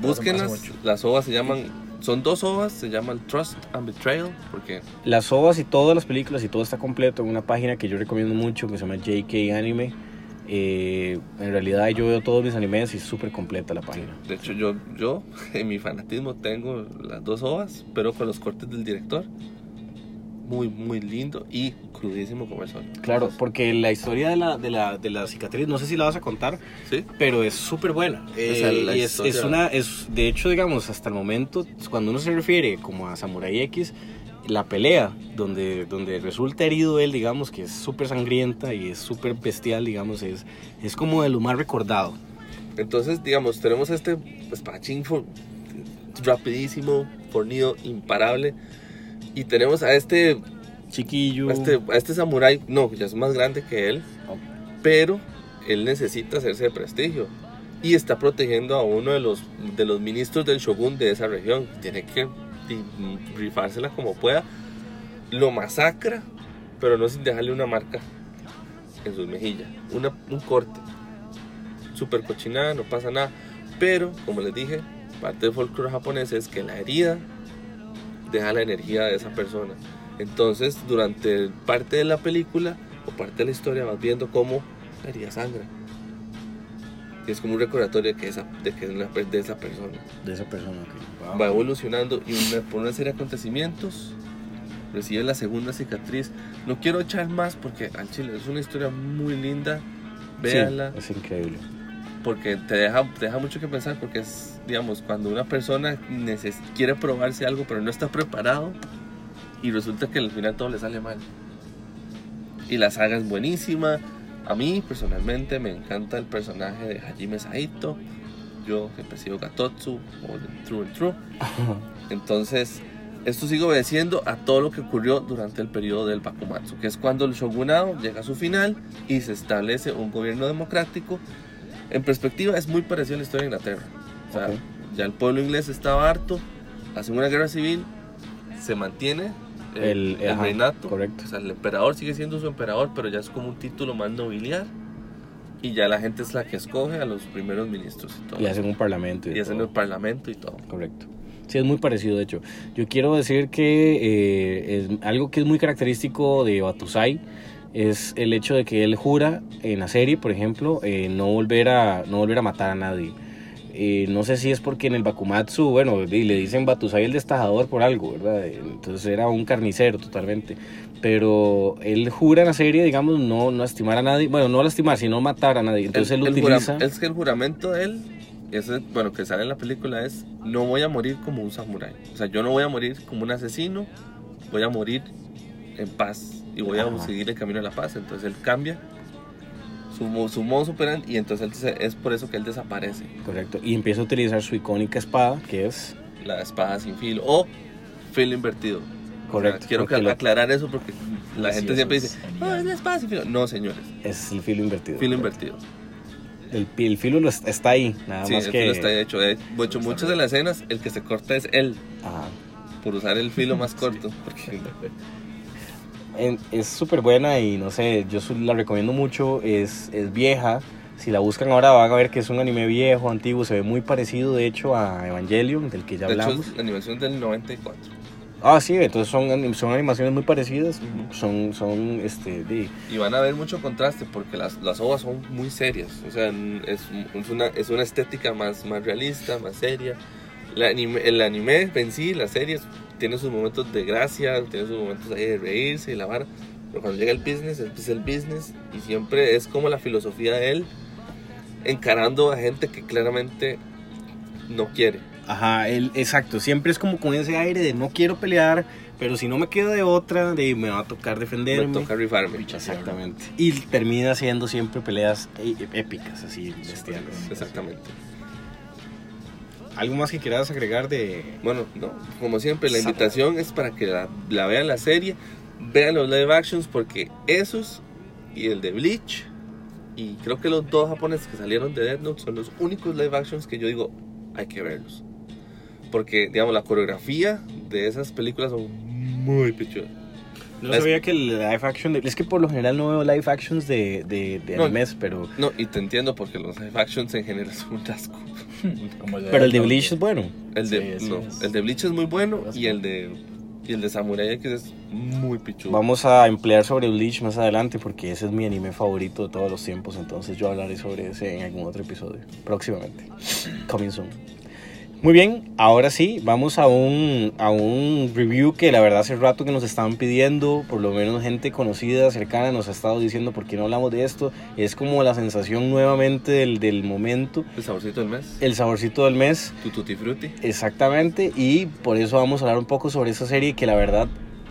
Speaker 4: búsquenlas. Las ovas se llaman, son dos ovas, se llaman Trust and Betrayal, porque
Speaker 3: Las ovas y todas las películas y todo está completo en una página que yo recomiendo mucho que se llama JK Anime. Eh, en realidad yo veo todos mis animes y es súper completa la página.
Speaker 4: de hecho yo, yo en mi fanatismo tengo las dos ovas, pero con los cortes del director. Muy, muy lindo y crudísimo como el sol.
Speaker 3: Claro, porque la historia de la, de la, de la cicatriz, no sé si la vas a contar,
Speaker 4: ¿Sí?
Speaker 3: pero es súper buena. Eh,
Speaker 4: sea, la
Speaker 3: y es, es una, es, de hecho, digamos, hasta el momento, cuando uno se refiere como a Samurai X, la pelea donde, donde resulta herido él, digamos, que es súper sangrienta y es súper bestial, digamos, es, es como de lo más recordado.
Speaker 4: Entonces, digamos, tenemos este espadachín for- rapidísimo, fornido, imparable. Y tenemos a este,
Speaker 3: Chiquillo.
Speaker 4: a este, a este samurái, no, ya es más grande que él, pero él necesita hacerse de prestigio. Y está protegiendo a uno de los, de los ministros del shogun de esa región. Tiene que di- rifársela como pueda. Lo masacra, pero no sin dejarle una marca en sus mejillas. Una, un corte. Super cochinada, no pasa nada. Pero, como les dije, parte del folclore japonés es que la herida deja la energía de esa persona. Entonces, durante parte de la película o parte de la historia vas viendo cómo la herida sangra. Y es como un recordatorio de que, esa, de, que de esa persona.
Speaker 3: De esa persona. ok.
Speaker 4: Va evolucionando y una- por una serie de acontecimientos recibe la segunda cicatriz. No quiero echar más porque al chile es una historia muy linda. Véanla
Speaker 3: Sí, es increíble.
Speaker 4: porque te deja, te deja mucho que pensar porque es, digamos, cuando una persona quiere probarse algo pero no está preparado y resulta que al final todo le sale mal. Y la saga es buenísima. A mí personalmente me encanta el personaje de Hajime Saito. Yo siempre he sido Gatotsu o de True and True. Entonces, esto sigue obedeciendo a todo lo que ocurrió durante el periodo del Bakumatsu, que es cuando el shogunado llega a su final y se establece un gobierno democrático. En perspectiva, es muy parecido a la historia de Inglaterra. O sea,
Speaker 3: Ok.
Speaker 4: ya el pueblo inglés estaba harto, hacen una guerra civil, se mantiene el,
Speaker 3: El-
Speaker 4: el
Speaker 3: ajá,
Speaker 4: reinato.
Speaker 3: correcto.
Speaker 4: O sea, el emperador sigue siendo su emperador, pero ya es como un título más nobiliar. Y ya la gente es la que escoge a los primeros ministros y todo.
Speaker 3: Y hacen un parlamento.
Speaker 4: Y hacen
Speaker 3: todo.
Speaker 4: el parlamento y todo.
Speaker 3: Correcto. Sí, es muy parecido, de hecho. Yo quiero decir que eh, es algo que es muy característico de Batusai es el hecho de que él jura en la serie, por ejemplo, eh, no, volver a, no volver a matar a nadie. Eh, no sé si es porque en el Bakumatsu, bueno, le dicen Batusai el destajador por algo, ¿verdad? Entonces era un carnicero totalmente. Pero él jura en la serie, digamos, no, no lastimar a nadie. Bueno, no lastimar, sino matar a nadie. Entonces
Speaker 4: El-
Speaker 3: él
Speaker 4: el
Speaker 3: utiliza...
Speaker 4: es que el juramento de él, ese, bueno, que sale en la película es, no voy a morir como un samurái. O sea, yo no voy a morir como un asesino, voy a morir en paz y voy a
Speaker 3: Ajá.
Speaker 4: seguir el camino de la paz. Entonces él cambia su, su modo operandi y entonces él es por eso que él desaparece.
Speaker 3: Correcto. Y empieza a utilizar su icónica espada, que es...
Speaker 4: La espada sin filo o filo invertido.
Speaker 3: Correcto.
Speaker 4: O sea, quiero
Speaker 3: lo-
Speaker 4: aclarar eso porque la gente siempre dice, no, es la espada sin filo. No, señores,
Speaker 3: Es el filo invertido.
Speaker 4: filo
Speaker 3: correcto.
Speaker 4: invertido.
Speaker 3: El, filo lo es- está ahí, nada
Speaker 4: Sí,
Speaker 3: más
Speaker 4: el
Speaker 3: que...
Speaker 4: filo está hecho. De hecho, muchas de las escenas, el que se corta es él.
Speaker 3: Ajá.
Speaker 4: por usar el filo más corto. Porque
Speaker 3: En- es súper buena y no sé, yo la recomiendo mucho, es, es vieja. Si la buscan ahora van a ver que es un anime viejo, antiguo, se ve muy parecido de hecho a Evangelion, del que ya
Speaker 4: de hecho,
Speaker 3: hablamos.
Speaker 4: es la animación es del 94.
Speaker 3: Ah, sí, entonces son, son animaciones muy parecidas,
Speaker 4: Ujú.
Speaker 3: son, son, este, de-
Speaker 4: Y van a ver mucho contraste porque las, las ovas son muy serias. O sea, es, es una, es una estética más, más realista, más seria. La anime- el anime en sí, las series, tiene sus momentos de gracia, tiene sus momentos ahí de reírse y la vara. Pero cuando llega el business, es el business y siempre es como la filosofía de él encarando a gente que claramente no quiere.
Speaker 3: Ajá, el, exacto, siempre es como con ese aire de no quiero pelear, pero si no me queda de otra, de me va a tocar defenderme.
Speaker 4: Me toca rifarme.
Speaker 3: Exactamente. Y termina siendo siempre peleas e- épicas, así, bestiales.
Speaker 4: Exactamente.
Speaker 3: ¿Algo más que quieras agregar de...?
Speaker 4: Bueno, no, como siempre, la invitación es para que la, la vean la serie, vean los live actions, porque esos y el de Bleach, y creo que los dos japoneses que salieron de Death Note son los únicos live actions que yo digo, hay que verlos. Porque, digamos, la coreografía de esas películas son muy pichudas.
Speaker 3: No
Speaker 4: Es-
Speaker 3: sabía que el live action... de- es que por lo general no veo live actions de, de, de
Speaker 4: No.
Speaker 3: animes, pero...
Speaker 4: No, y te entiendo porque los live actions en general son un asco.
Speaker 5: Como
Speaker 3: Pero el de Bleach es bueno.
Speaker 4: El de,
Speaker 5: Sí,
Speaker 4: no,
Speaker 5: es-
Speaker 4: el de Bleach es muy bueno y el de, y el de Samurai X es muy pichudo.
Speaker 3: Vamos a emplear sobre Bleach más adelante porque ese es mi anime favorito de todos los tiempos, entonces yo hablaré sobre ese en algún otro episodio, próximamente. Coming soon. Muy bien, ahora sí, vamos a un, a un review que la verdad hace rato que nos estaban pidiendo, por lo menos gente conocida, cercana, nos ha estado diciendo por qué no hablamos de esto. Es como la sensación nuevamente del, del momento,
Speaker 4: El saborcito del mes,
Speaker 3: el saborcito del mes.
Speaker 4: tu tutti frutti.
Speaker 3: Exactamente, y por eso vamos a hablar un poco sobre esa serie que la verdad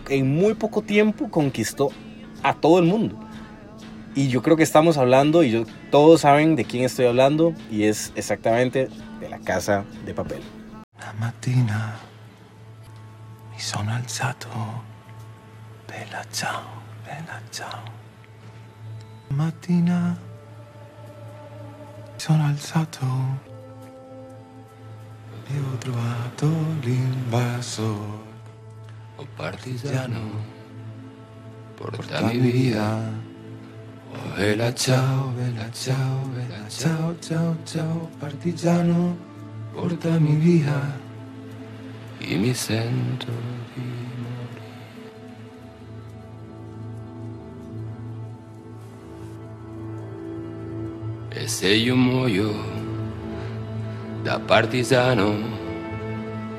Speaker 3: en muy poco tiempo conquistó a todo el mundo. Y yo creo que estamos hablando, y yo, todos saben de quién estoy hablando, y es exactamente la casa de papel.
Speaker 1: La mattina mi sono alzato. Bella ciao, bella ciao. Mattina mi sono alzato e ho trovato l'invasor.
Speaker 9: Oh partigiano,
Speaker 1: Porta mi via. Oh, bella ciao, bella ciao, bella ciao, ciao, ciao, partigiano,
Speaker 9: e mi sento di morire. E se io muoio da partigiano,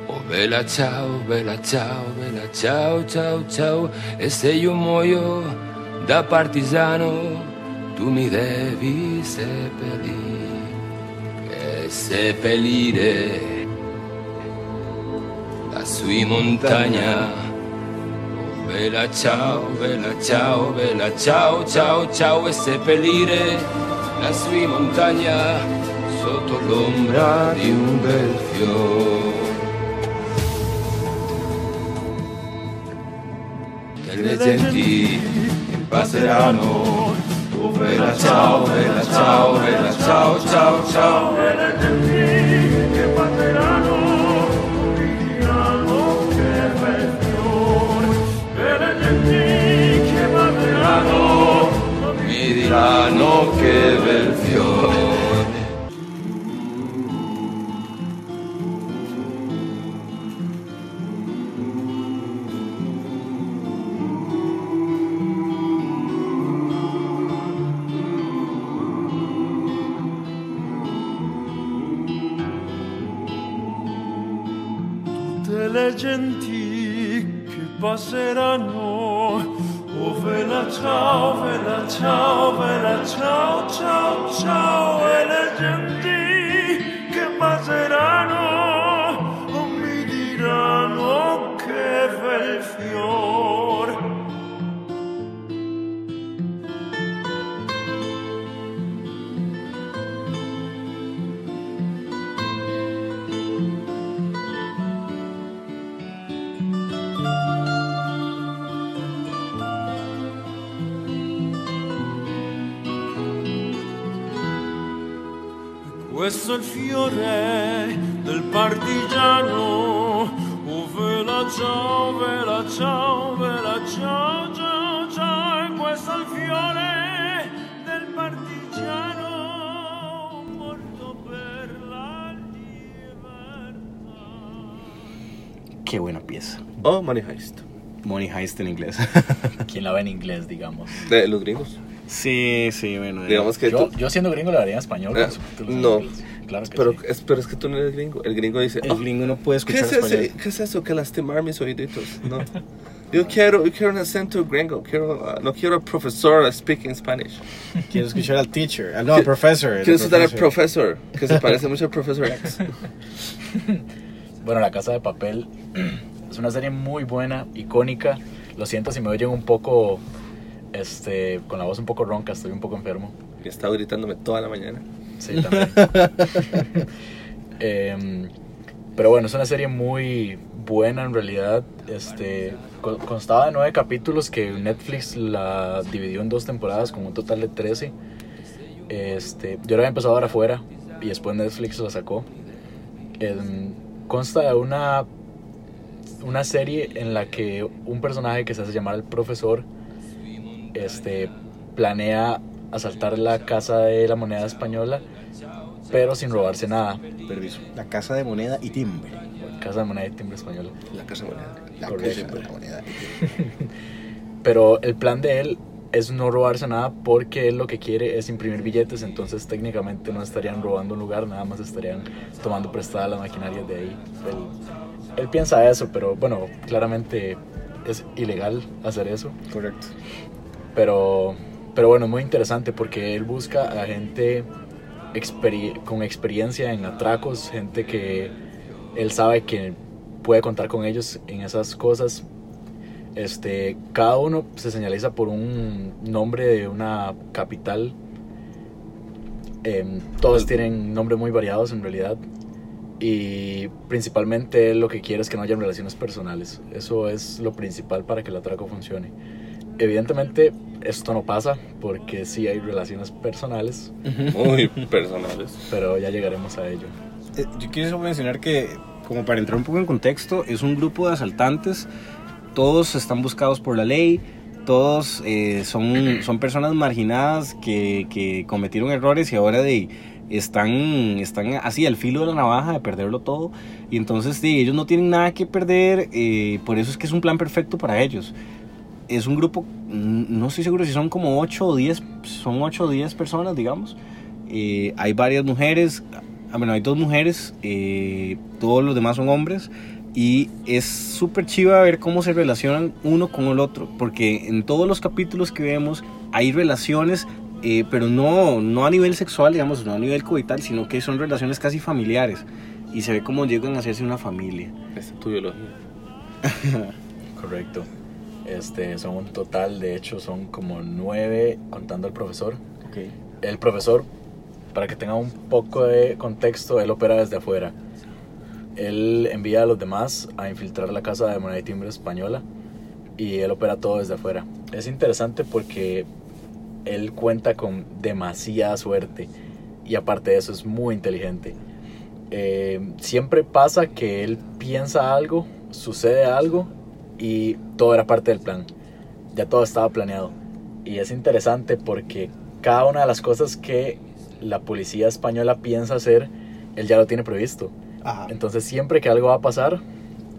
Speaker 9: oh bella ciao, bella ciao, bella ciao, ciao, ciao, e se io muoio da partigiano, tu mi devi seppellire, e seppellire lassù in montagna. Bella ciao, bella ciao, bella ciao, ciao, ciao e seppellire lassù in montagna sotto l'ombra di un bel fiore. Delle genti che passeranno, bella ciao, bella ciao, bella ciao, ciao, ciao. Delle genti che passeranno. mi diranno che bel
Speaker 10: 我睡了，no。我为了潮，为了潮，为了潮，潮潮为了前进。È il fiore del partigiano. Oh, vela ciao, vela ciao, vela ciao, ciao, ciao. E questo è il fiore del partigiano. Morto per la libertà.
Speaker 3: Qué buena pieza.
Speaker 4: Oh, Money Heist.
Speaker 3: Money Heist en inglés.
Speaker 5: ¿Quién la ve en inglés, digamos?
Speaker 4: De los gringos.
Speaker 3: sí, sí, bueno.
Speaker 4: Digamos que
Speaker 5: Yo,
Speaker 4: tú.
Speaker 5: yo siendo gringo la vería en español.
Speaker 4: Eh, no.
Speaker 5: inglés. Claro que
Speaker 4: Pero
Speaker 5: sí.
Speaker 4: es, pero es que tú no eres gringo. El gringo dice.
Speaker 3: el
Speaker 4: "Oh,
Speaker 3: gringo no puede
Speaker 4: ¿Qué
Speaker 3: escuchar
Speaker 4: es, ese-. ¿Qué es eso que lastimar mis oíditos? No. Yo quiero, yo quiero un acento gringo. Quiero, uh, no quiero profesor speaking Spanish.
Speaker 3: Quiero escuchar al teacher. al- No, al professor. el
Speaker 4: Quiero escuchar al profesor, que se parece mucho al profesor X.
Speaker 5: Bueno, La Casa de Papel es una serie muy buena, icónica. Lo siento si me oyen un poco, este, con la voz un poco ronca, estoy un poco enfermo.
Speaker 4: Y estaba gritándome toda la mañana.
Speaker 5: Sí, también. Em, pero bueno, es una serie muy buena en realidad. Este, co- constaba de nueve capítulos que Netflix la dividió en dos temporadas con un total de 13. Este, yo la había empezado a ver afuera y después Netflix la sacó. Em, consta de una, una serie en la que un personaje que se hace llamar el profesor este, planea asaltar la casa de la moneda española, pero sin robarse nada.
Speaker 3: Permiso. La casa de moneda y timbre.
Speaker 5: Casa de moneda y timbre española.
Speaker 4: La casa moneda.
Speaker 3: La
Speaker 5: Correcto.
Speaker 3: casa de moneda y timbre.
Speaker 5: Pero el plan de él es no robarse nada porque él lo que quiere es imprimir billetes, entonces técnicamente no estarían robando un lugar, nada más estarían tomando prestada la maquinaria de ahí. Él, él piensa eso, pero bueno, claramente es ilegal hacer eso.
Speaker 3: Correcto.
Speaker 5: Pero, pero bueno, es muy interesante porque él busca a gente con experiencia en atracos, gente que él sabe que puede contar con ellos en esas cosas. Este, cada uno se señaliza por un nombre de una capital. Em, todos tienen nombres muy variados en realidad. Y principalmente lo que quiere es que no hayan relaciones personales. Eso es lo principal para que el atraco funcione. Evidentemente esto no pasa porque sí hay relaciones personales,
Speaker 4: Muy personales.
Speaker 5: pero ya llegaremos a ello.
Speaker 3: Eh, Yo quiero mencionar que, como para entrar un poco en contexto, es un grupo de asaltantes. Todos están buscados por la ley. Todos eh, son, son personas marginadas que, que cometieron errores y ahora de, están, están así al filo de la navaja de perderlo todo. Y entonces sí, ellos no tienen nada que perder. eh, por eso es que es un plan perfecto para ellos. Es un grupo, no estoy seguro si son como 8 o 10, son 8 o 10 personas, digamos. Eh, hay varias mujeres, ah, bueno, hay dos mujeres, eh, todos los demás son hombres. Y es súper chiva ver cómo se relacionan uno con el otro, porque en todos los capítulos que vemos hay relaciones, eh, pero no, no a nivel sexual, digamos, no a nivel coital, sino que son relaciones casi familiares. Y se ve cómo llegan a hacerse una familia.
Speaker 4: Esta es tu biología.
Speaker 5: Correcto. Este, son un total, de hecho, son como nueve contando al profesor. El profesor, para que tenga un poco de contexto, él opera desde afuera. Él envía a los demás a infiltrar la casa de moneda y timbre española y él opera todo desde afuera. Es interesante porque él cuenta con demasiada suerte y aparte de eso es muy inteligente. Eh, siempre pasa que él piensa algo, sucede algo y todo era parte del plan. Ya todo estaba planeado. Y es interesante porque cada una de las cosas que la policía española piensa hacer, él ya lo tiene previsto. Entonces siempre que algo va a pasar,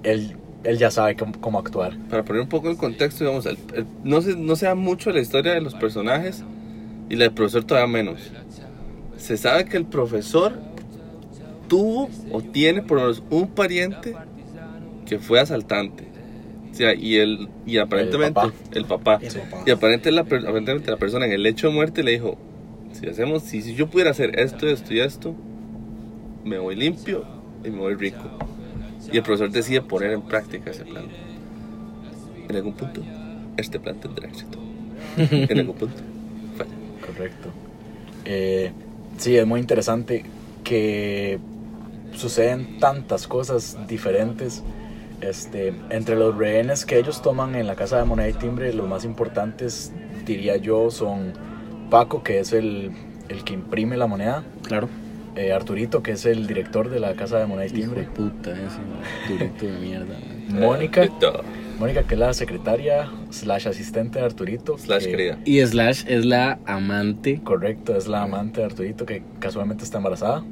Speaker 5: él, él ya sabe cómo, cómo actuar.
Speaker 4: Para poner un poco el contexto, digamos, el- el- no, se, no se da mucho la historia de los personajes y la del profesor todavía menos. Se sabe que el profesor tuvo o tiene por lo menos un pariente que fue asaltante. O sea, y, el, y aparentemente
Speaker 5: papá.
Speaker 4: el papá.
Speaker 11: El papá.
Speaker 4: Y aparentemente la, aparentemente la persona en el lecho de muerte le dijo, si hacemos, si, si yo pudiera hacer esto, esto y esto, me voy limpio y me voy rico. Y el profesor decide poner en práctica ese plan. En algún punto, este plan tendrá éxito. En algún punto, falla.
Speaker 5: Correcto. Eh, sí, es muy interesante que suceden tantas cosas diferentes. Este, entre los rehenes que ellos toman en la casa de moneda y timbre, los más importantes, diría yo, son Paco, que es el, el que imprime la moneda,
Speaker 3: Claro.
Speaker 5: eh, Arturito, que es el director de la casa de moneda y timbre,
Speaker 3: puta, ese durito de mierda.
Speaker 5: Mónica, Mónica, que es la secretaria slash asistente de Arturito.
Speaker 4: Slash
Speaker 5: que-
Speaker 4: querida.
Speaker 3: Y Slash es la amante.
Speaker 5: Correcto, es la amante de Arturito que casualmente está embarazada.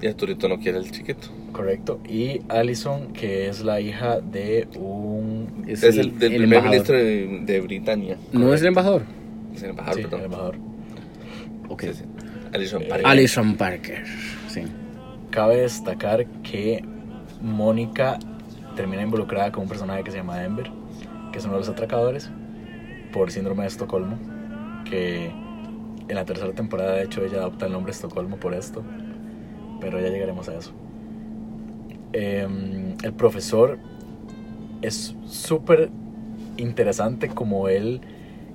Speaker 4: Y Arturito no quiere el chiquito.
Speaker 5: Correcto. Y Allison, que es la hija de un...
Speaker 4: Es, el, del primer
Speaker 3: embajador.
Speaker 4: ministro de, de Britania.
Speaker 3: ¿No es el embajador?
Speaker 4: Es el embajador,
Speaker 5: Sí, el
Speaker 4: perdón.
Speaker 5: embajador.
Speaker 3: Ok.
Speaker 4: Sí, sí. Alison
Speaker 5: Eh,
Speaker 4: Parker.
Speaker 3: Alison Parker. Sí.
Speaker 5: Cabe destacar que Mónica termina involucrada con un personaje que se llama Ember, que es uno de los atracadores, por síndrome de Estocolmo, que en la tercera temporada de hecho ella adopta el nombre Estocolmo por esto, pero ya llegaremos a eso. Em, el profesor es súper interesante como él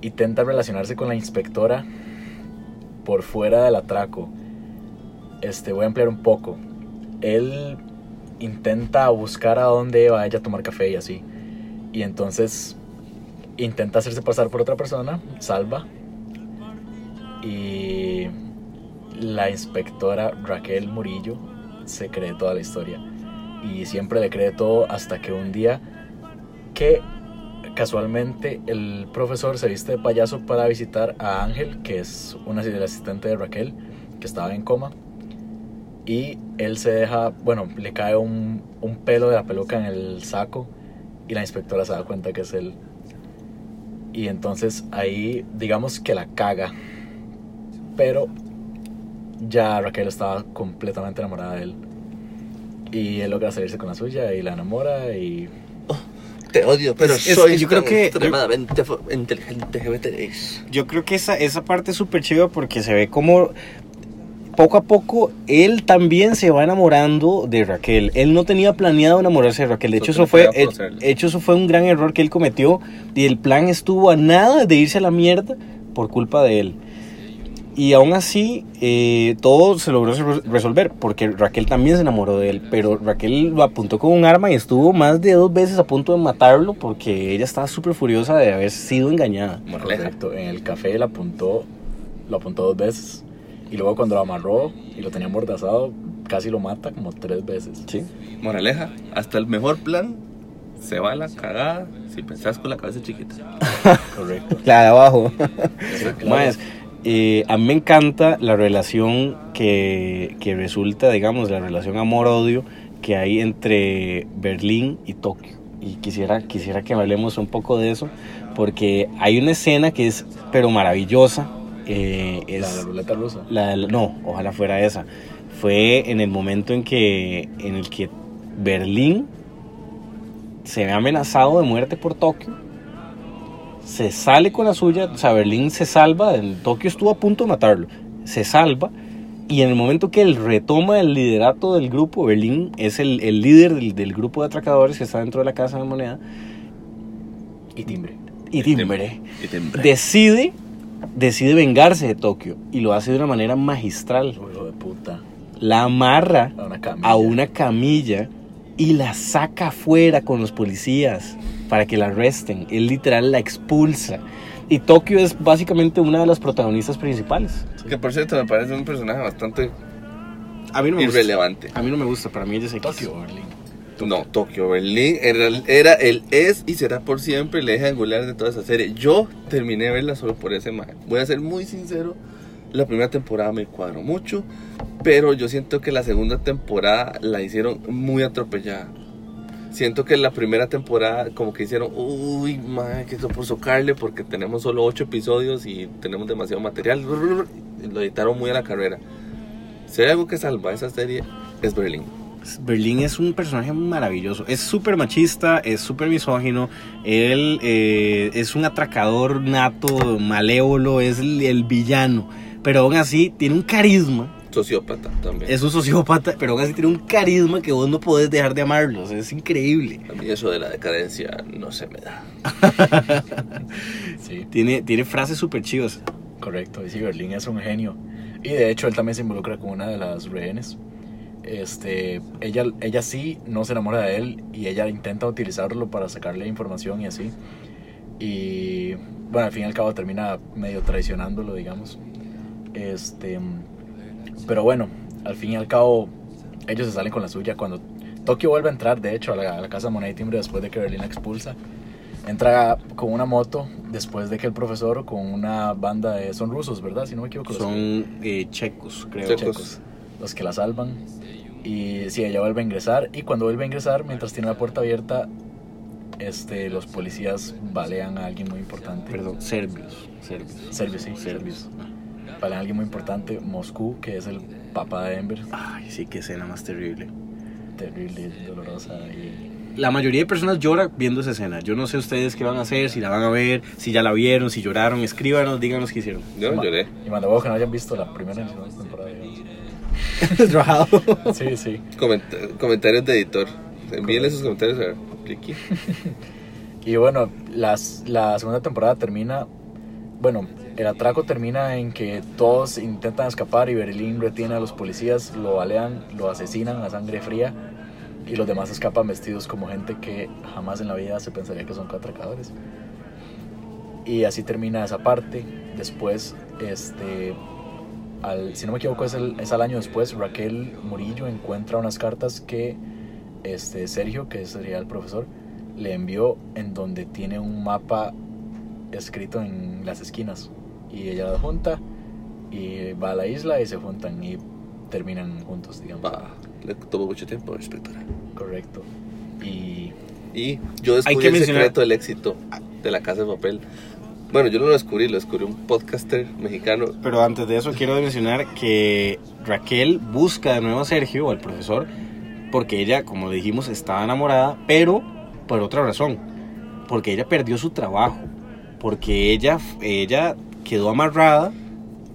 Speaker 5: intenta relacionarse con la inspectora por fuera del atraco. Este, voy a ampliar un poco. Él intenta buscar a dónde va ella a tomar café y así. Y entonces intenta hacerse pasar por otra persona, salva. Y la inspectora Raquel Murillo se cree toda la historia. Y siempre le cree todo hasta que un día que casualmente el profesor se viste de payaso para visitar a Ángel, que es una asistente de Raquel, que estaba en coma. Y él se deja, bueno, le cae un, un pelo de la peluca en el saco y la inspectora se da cuenta que es él. Y entonces ahí, digamos que la caga. Pero ya Raquel estaba completamente enamorada de él. Y él logra salirse con la suya y la enamora y
Speaker 4: Te odio, pero
Speaker 3: Es- es-
Speaker 4: soy
Speaker 3: yo creo que-
Speaker 4: extremadamente fo- inteligente que me tenéis.
Speaker 3: Yo creo que esa, esa parte es súper chiva porque se ve como poco a poco él también se va enamorando de Raquel. Él no tenía planeado enamorarse de Raquel. De hecho, eso fue, hecho, eso fue un gran error que él cometió. Y el plan estuvo a nada de irse a la mierda por culpa de él. Y aún así, eh, todo se logró re- resolver, porque Raquel también se enamoró de él, pero Raquel lo apuntó con un arma y estuvo más de dos veces a punto de matarlo porque ella estaba súper furiosa de haber sido engañada.
Speaker 4: Moraleja.
Speaker 5: Correcto. En el café lo apuntó, lo apuntó dos veces. Y luego cuando lo amarró y lo tenía amordazado, casi lo mata como tres veces.
Speaker 3: Sí.
Speaker 4: Moraleja, hasta el mejor plan se va a la cagada si pensás con la cabeza chiquita.
Speaker 5: Correcto.
Speaker 3: La de abajo.
Speaker 5: Sí, claro.
Speaker 3: Más, eh, a mí me encanta la relación que, que resulta, digamos, la relación amor-odio que hay entre Berlín y Tokio. Y quisiera, quisiera que hablemos un poco de eso, porque hay una escena que es, pero maravillosa. eh,
Speaker 5: La de la
Speaker 3: es
Speaker 5: ruleta rusa.
Speaker 3: la no, ojalá fuera esa. Fue en el momento en que, en el que Berlín se ve amenazado de muerte por Tokio. Se sale con la suya, o sea, Berlín se salva, Tokio estuvo a punto de matarlo, se salva y en el momento que él retoma el liderato del grupo, Berlín es el, el líder del, del grupo de atracadores que está dentro de la casa de moneda
Speaker 5: Y timbre.
Speaker 3: y timbre
Speaker 4: Y timbre.
Speaker 3: decide, decide vengarse de Tokio y lo hace de una manera magistral.
Speaker 5: De puta.
Speaker 3: La amarra
Speaker 5: A una camilla.
Speaker 3: a una camilla y la saca afuera con los policías para que la arresten. Él literal la expulsa. Y Tokio es básicamente una de las protagonistas principales.
Speaker 4: Que por cierto me parece un personaje bastante
Speaker 3: A mí no me
Speaker 4: irrelevante.
Speaker 3: gusta. A mí no me gusta, para mí es X.
Speaker 5: Tokio Berlín.
Speaker 4: No, Tokio, Berlín era, era el es y será por siempre el eje angular de toda esa serie. Yo terminé de verla solo por ese man. Voy a ser muy sincero, la primera temporada me cuadró mucho, pero yo siento que la segunda temporada la hicieron muy atropellada. Siento que la primera temporada como que hicieron, uy, man, que eso por socarle porque tenemos solo ocho episodios y tenemos demasiado material. Lo editaron muy a la carrera. Si hay algo que salva esa serie es Berlín.
Speaker 3: Berlín es un personaje maravilloso. Es súper machista, es súper misógino. Él eh, es un atracador nato, malévolo, es el villano. Pero aún así tiene un carisma.
Speaker 4: Sociópata también.
Speaker 3: Es un sociópata, pero aún así tiene un carisma que vos no podés dejar de amarlo. o sea, es increíble.
Speaker 4: A mí eso de la decadencia no se me da.
Speaker 5: Sí,
Speaker 3: Tiene, tiene frases súper chivas.
Speaker 5: correcto. Y sí, Berlín es un genio. Y de hecho, él también se involucra con una de las rehenes. Este, ella, ella sí no se enamora de él y ella intenta utilizarlo para sacarle información y así. Y bueno, al fin y al cabo termina medio traicionándolo, digamos. Este, pero bueno, al fin y al cabo ellos se salen con la suya cuando Tokio vuelve a entrar, de hecho, a la, a la casa de moneda y timbre después de que Berlín la expulsa. Entra con una moto después de que el profesor con una banda de son rusos, ¿verdad? Si no me equivoco.
Speaker 3: Son eh, checos, creo.
Speaker 4: Checos.
Speaker 5: checos, los que la salvan. Y sí, ella vuelve a ingresar. Y cuando vuelve a ingresar, mientras tiene la puerta abierta, este, los policías balean a alguien muy importante.
Speaker 3: Perdón, serbios. Serbios.
Speaker 5: Serbios, sí, serbios. Balean a alguien muy importante, Moscú, que es el papá de Ember.
Speaker 3: Ay, sí, qué escena más terrible.
Speaker 5: Terrible, dolorosa. Y...
Speaker 3: La mayoría de personas llora viendo esa escena. Yo no sé ustedes qué van a hacer, si la van a ver, si ya la vieron, si lloraron. Escríbanos, díganos qué hicieron.
Speaker 4: Yo no lloré.
Speaker 5: Y mando huevo que no hayan visto la primera y la segunda temporada.
Speaker 3: Rajado.
Speaker 5: Sí, sí.
Speaker 4: Comenta- comentarios de editor. Envíenle sus comentarios a Ricky.
Speaker 5: Y bueno, las, la segunda temporada termina. Bueno, el atraco termina en que todos intentan escapar y Berlín retiene a los policías, lo balean, lo asesinan a sangre fría y los demás escapan vestidos como gente que jamás en la vida se pensaría que son atracadores. Y así termina esa parte. Después, este, si no me equivoco, es, el, es al año después, Raquel Murillo encuentra unas cartas que este, Sergio, que sería el profesor, le envió en donde tiene un mapa escrito en las esquinas. Y ella la junta y va a la isla y se juntan y terminan juntos, digamos.
Speaker 4: Va, le tomó mucho tiempo, inspectora.
Speaker 5: Correcto. Y
Speaker 4: Y yo descubrí
Speaker 3: que
Speaker 4: el
Speaker 3: mencionar-
Speaker 4: secreto del éxito de la casa de papel. Bueno, yo no lo descubrí, lo descubrió un podcaster mexicano.
Speaker 3: Pero antes de eso quiero mencionar que Raquel busca de nuevo a Sergio, al profesor, porque ella, como dijimos, estaba enamorada, pero por otra razón. Porque ella perdió su trabajo. Porque ella, ella quedó amarrada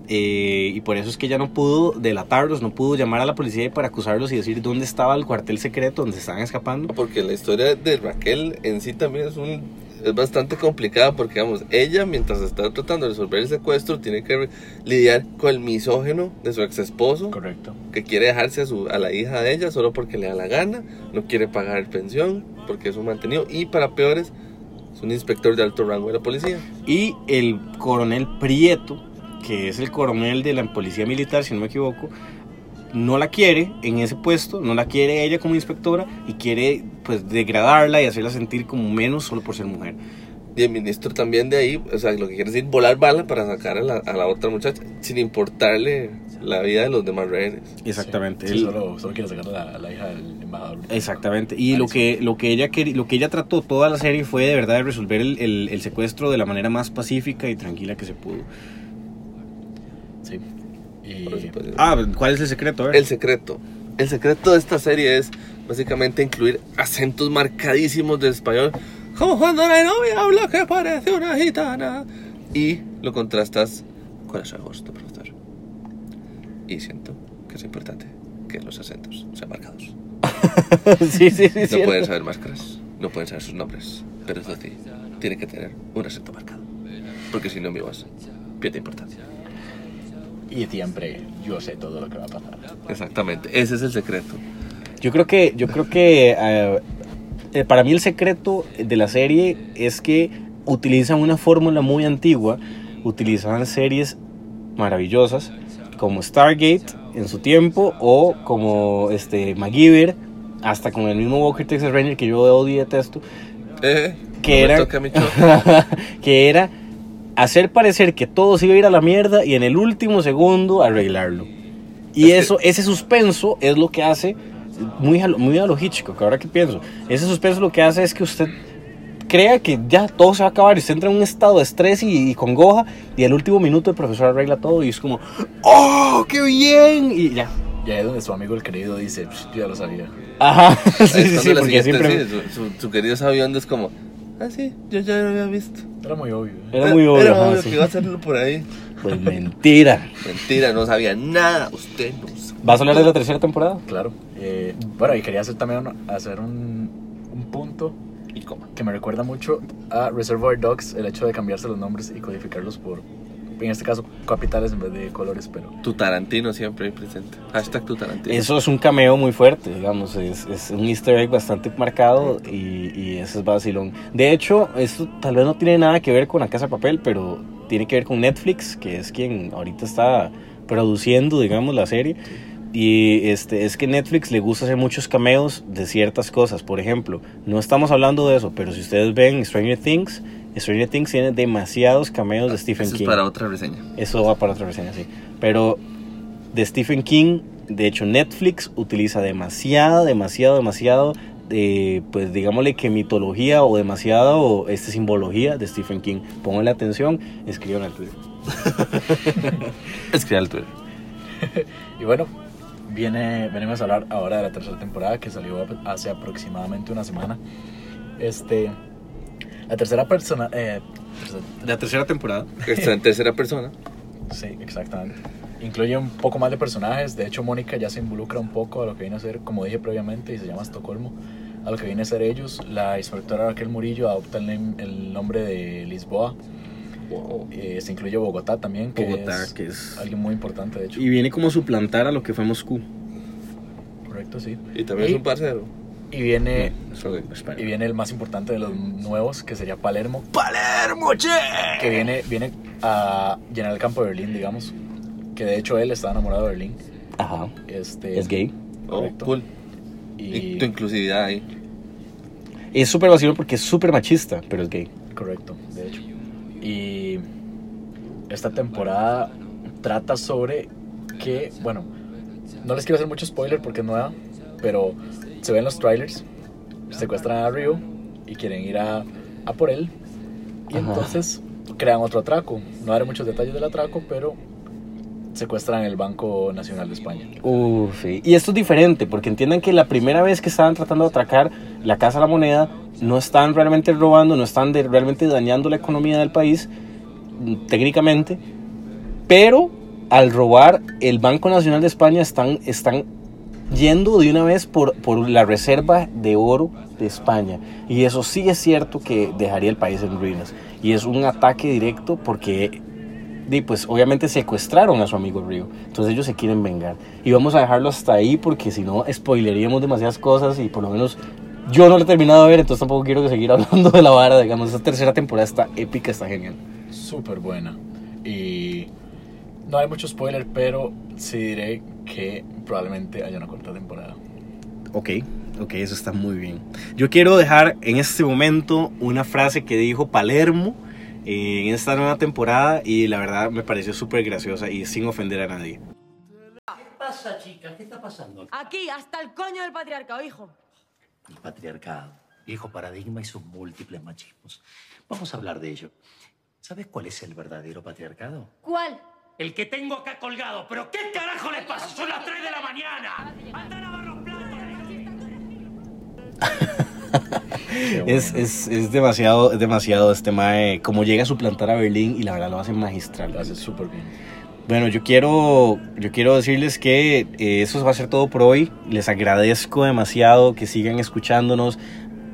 Speaker 3: eh, y por eso es que ella no pudo delatarlos, no pudo llamar a la policía para acusarlos y decir dónde estaba el cuartel secreto donde estaban escapando.
Speaker 4: Porque la historia de Raquel en sí también es un es bastante complicada porque, vamos, ella mientras está tratando de resolver el secuestro tiene que lidiar con el misógeno de su ex esposo
Speaker 5: Correcto.
Speaker 4: que quiere dejarse a, su, a la hija de ella solo porque le da la gana, no quiere pagar pensión porque es un mantenido y para peores es un inspector de alto rango de la policía.
Speaker 3: Y el coronel Prieto, que es el coronel de la policía militar, si no me equivoco, no la quiere en ese puesto, no la quiere ella como inspectora y quiere pues degradarla y hacerla sentir como menos solo por ser mujer.
Speaker 4: Y el ministro también de ahí, o sea, lo que quiere decir volar bala para sacar a la, a la otra muchacha sin importarle la vida de los demás rehenes.
Speaker 3: Exactamente.
Speaker 5: Sí,
Speaker 3: Él-
Speaker 5: solo, solo quiere sacar a la, a la hija del embajador.
Speaker 3: Exactamente. Y lo que, lo que ella lo que ella trató toda la serie fue de verdad de resolver el, el- el secuestro de la manera más pacífica y tranquila que se pudo.
Speaker 5: Sí. Y
Speaker 4: pues,
Speaker 3: Ah, ¿cuál es el secreto?
Speaker 4: El secreto. El secreto de esta serie es básicamente incluir acentos marcadísimos de español. Como cuando la novia habla que parece una gitana. Y lo contrastas con ese agosto. Y siento que es importante que los acentos sean marcados.
Speaker 3: sí, sí, sí.
Speaker 4: No
Speaker 3: cierto.
Speaker 4: pueden saber máscaras, no pueden saber sus nombres. Pero eso sí, tiene que tener un acento marcado. Porque si no, mi voz pierde importancia.
Speaker 5: Y siempre yo sé todo lo que va a pasar.
Speaker 4: Exactamente, ese es el secreto.
Speaker 3: Yo creo que, yo creo que eh, para mí el secreto de la serie es que utilizan una fórmula muy antigua, utilizaban series maravillosas como Stargate en su tiempo o como este MacGyver, hasta con el mismo Walker Texas Ranger que yo odio y detesto,
Speaker 4: Eh,
Speaker 3: que
Speaker 4: no
Speaker 3: era que era hacer parecer que todo se iba a ir a la mierda y en el último segundo arreglarlo. Y eso, ese suspenso es lo que hace, muy a, muy a lo Hitchcock, ahora que pienso, ese suspenso lo que hace es que usted crea que ya todo se va a acabar y usted entra en un estado de estrés y, y congoja y al último minuto el profesor arregla todo y es como, ¡oh, qué bien! Y ya.
Speaker 5: Y ahí es donde su amigo el querido dice, "Psh, yo ya lo sabía.
Speaker 3: Ajá, sí, sí, sí, porque siempre...
Speaker 4: sí, su, su- su querido es como, ah, sí, yo ya lo había visto.
Speaker 5: Era muy obvio. ¿eh?
Speaker 3: Era muy obvio,
Speaker 4: Era
Speaker 3: ajá,
Speaker 4: obvio
Speaker 3: sí.
Speaker 4: que iba a hacerlo por ahí.
Speaker 3: Pues mentira.
Speaker 4: Mentira, no sabía nada. Usted no sabe.
Speaker 3: ¿Vas a hablar de la tercera temporada?
Speaker 5: Claro. Eh, bueno, y quería hacer también hacer un, un punto
Speaker 4: ¿Y cómo?
Speaker 5: que me recuerda mucho a Reservoir Dogs, el hecho de cambiarse los nombres y codificarlos por, en este caso, capitales en vez de colores, pero
Speaker 4: Tu Tarantino siempre ahí presente. Hashtag tu Tarantino.
Speaker 3: Eso es un cameo muy fuerte, digamos, es, es un easter egg bastante marcado y, y ese es vacilón. De hecho, esto tal vez no tiene nada que ver con la Casa de Papel, pero tiene que ver con Netflix, que es quien ahorita está produciendo, digamos, la serie. Y este, es que Netflix le gusta hacer muchos cameos de ciertas cosas. Por ejemplo, no estamos hablando de eso, pero si ustedes ven Stranger Things, Stranger Things tiene demasiados cameos de Stephen
Speaker 4: Eso es
Speaker 3: King.
Speaker 4: para otra reseña.
Speaker 3: Eso va para otra reseña, sí. Pero de Stephen King, de hecho Netflix utiliza demasiado, demasiado, demasiado, eh, pues digámosle que mitología o demasiado este, simbología de Stephen King. Pónganle atención, escriban al Twitter.
Speaker 4: Escribe al Twitter.
Speaker 5: Y bueno, viene, venimos a hablar ahora de la tercera temporada que salió hace aproximadamente una semana. Este, la tercera persona, eh, tercera-
Speaker 3: La tercera temporada.
Speaker 4: Está en tercera persona.
Speaker 5: sí, exactamente. Incluye un poco más de personajes. De hecho, Mónica ya se involucra un poco a lo que viene a ser, como dije previamente, y se llama Estocolmo. A lo que viene a ser ellos. La inspectora Raquel Murillo adopta el, el nombre de Lisboa. Eh, se incluye Bogotá también, que
Speaker 3: Bogotá,
Speaker 5: es
Speaker 3: que es...
Speaker 5: alguien muy importante, de hecho.
Speaker 3: Y viene como suplantar a lo que fue Moscú.
Speaker 5: Correcto, sí.
Speaker 4: Y también
Speaker 5: Y-
Speaker 4: es un parcero.
Speaker 5: Y viene, y viene el más importante de los nuevos, que sería Palermo,
Speaker 3: ¡Palermo, che!
Speaker 5: que viene, viene a llenar el campo de Berlín, digamos. Que de hecho él está enamorado de Berlín.
Speaker 3: Ajá,
Speaker 5: Este,
Speaker 3: es gay.
Speaker 4: Oh,
Speaker 5: Correcto.
Speaker 4: cool.
Speaker 5: Y,
Speaker 4: Y tu inclusividad ahí.
Speaker 3: Es súper vacío porque es súper machista, pero es gay.
Speaker 5: Correcto, de hecho. Y esta temporada trata sobre que, bueno, no les quiero hacer mucho spoiler porque es nueva, pero se ven los trailers, secuestran a Ryu y quieren ir a, a por él. Y
Speaker 3: Ajá.
Speaker 5: entonces crean otro atraco. No daré muchos detalles del atraco, pero secuestran el Banco Nacional de España.
Speaker 3: Uf. Y esto es diferente, porque entiendan que la primera vez que estaban tratando de atracar la Casa de la Moneda, no están realmente robando, no están realmente dañando la economía del país, técnicamente, pero al robar el Banco Nacional de España están, están yendo de una vez por, por la reserva de oro de España. Y eso sí es cierto que dejaría el país en ruinas. Y es un ataque directo porque, di, pues obviamente secuestraron a su amigo Río. Entonces ellos se quieren vengar. Y vamos a dejarlo hasta ahí porque si no, spoileríamos demasiadas cosas y por lo menos yo no lo he terminado de ver, entonces tampoco quiero seguir hablando de la vara. Digamos, esta tercera temporada está épica, está genial.
Speaker 5: Súper buena. Y no hay mucho spoiler, pero sí diré que probablemente haya una cuarta temporada.
Speaker 3: Ok, ok, eso está muy bien. Yo quiero dejar en este momento una frase que dijo Palermo eh, en esta nueva temporada y la verdad me pareció súper graciosa y sin ofender a nadie.
Speaker 11: ¿Qué pasa, chica? ¿Qué está pasando?
Speaker 12: Aquí, hasta el coño del patriarcado, hijo.
Speaker 11: El patriarcado, viejo paradigma y sus múltiples machismos. Vamos a hablar de ello. ¿Sabes cuál es el verdadero patriarcado?
Speaker 12: ¿Cuál?
Speaker 11: El que tengo acá colgado. ¿Pero qué carajo les pasa? Son las 3 de la mañana. ¡Anda a lavar los
Speaker 3: Es, es, es demasiado, es demasiado este mae, como llega a suplantar a Berlín y la verdad lo hace magistral.
Speaker 5: Lo hace súper bien.
Speaker 3: Bueno, yo quiero, yo quiero decirles que eh, eso va a ser todo por hoy. Les agradezco demasiado que sigan escuchándonos.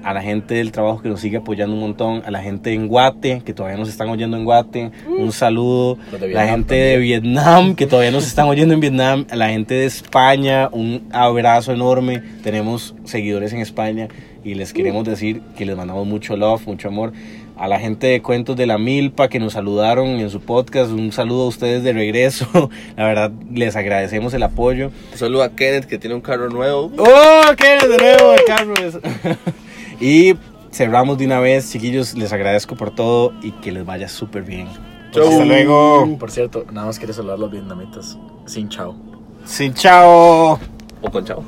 Speaker 3: A la gente del trabajo que nos sigue apoyando un montón. A la gente en Guate, que todavía nos están oyendo en Guate. Un saludo. La gente de Vietnam, que todavía nos están oyendo en Vietnam. A la gente de España, un abrazo enorme. Tenemos seguidores en España y les queremos decir que les mandamos mucho love, mucho amor. A la gente de Cuentos de la Milpa que nos saludaron en su podcast, un saludo a ustedes de regreso. La verdad, les agradecemos el apoyo.
Speaker 4: Un saludo a Kenneth que tiene un carro nuevo.
Speaker 3: ¡Oh, qué de nuevo el Carlos! y cerramos de una vez, chiquillos. Les agradezco por todo y que les vaya súper bien.
Speaker 4: Chau.
Speaker 3: Hasta luego.
Speaker 5: Por cierto, nada más quiero saludar a los vietnamitas. Sin chao.
Speaker 3: Sin chao.
Speaker 4: O con chao.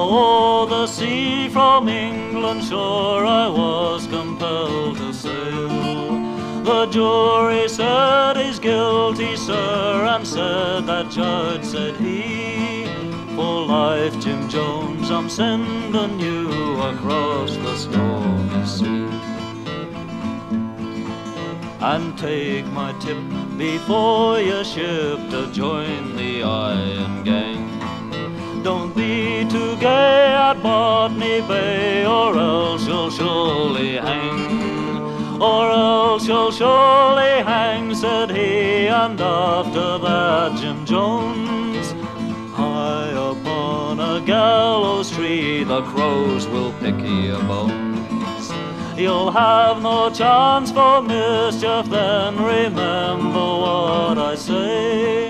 Speaker 10: How o'er the sea from England shore I was compelled to sail. The jury said he's guilty, sir, and said that judge said he. For life, Jim Jones, I'm sending you across the stormy sea. And take my tip before you ship to join the Iron Gang. Don't be too gay at Botany Bay, or else you'll surely hang. Or else you'll surely hang, said he, and after that Jim Jones. High upon a gallows tree, the crows will pick your bones. You'll have no chance for mischief then, remember what I say.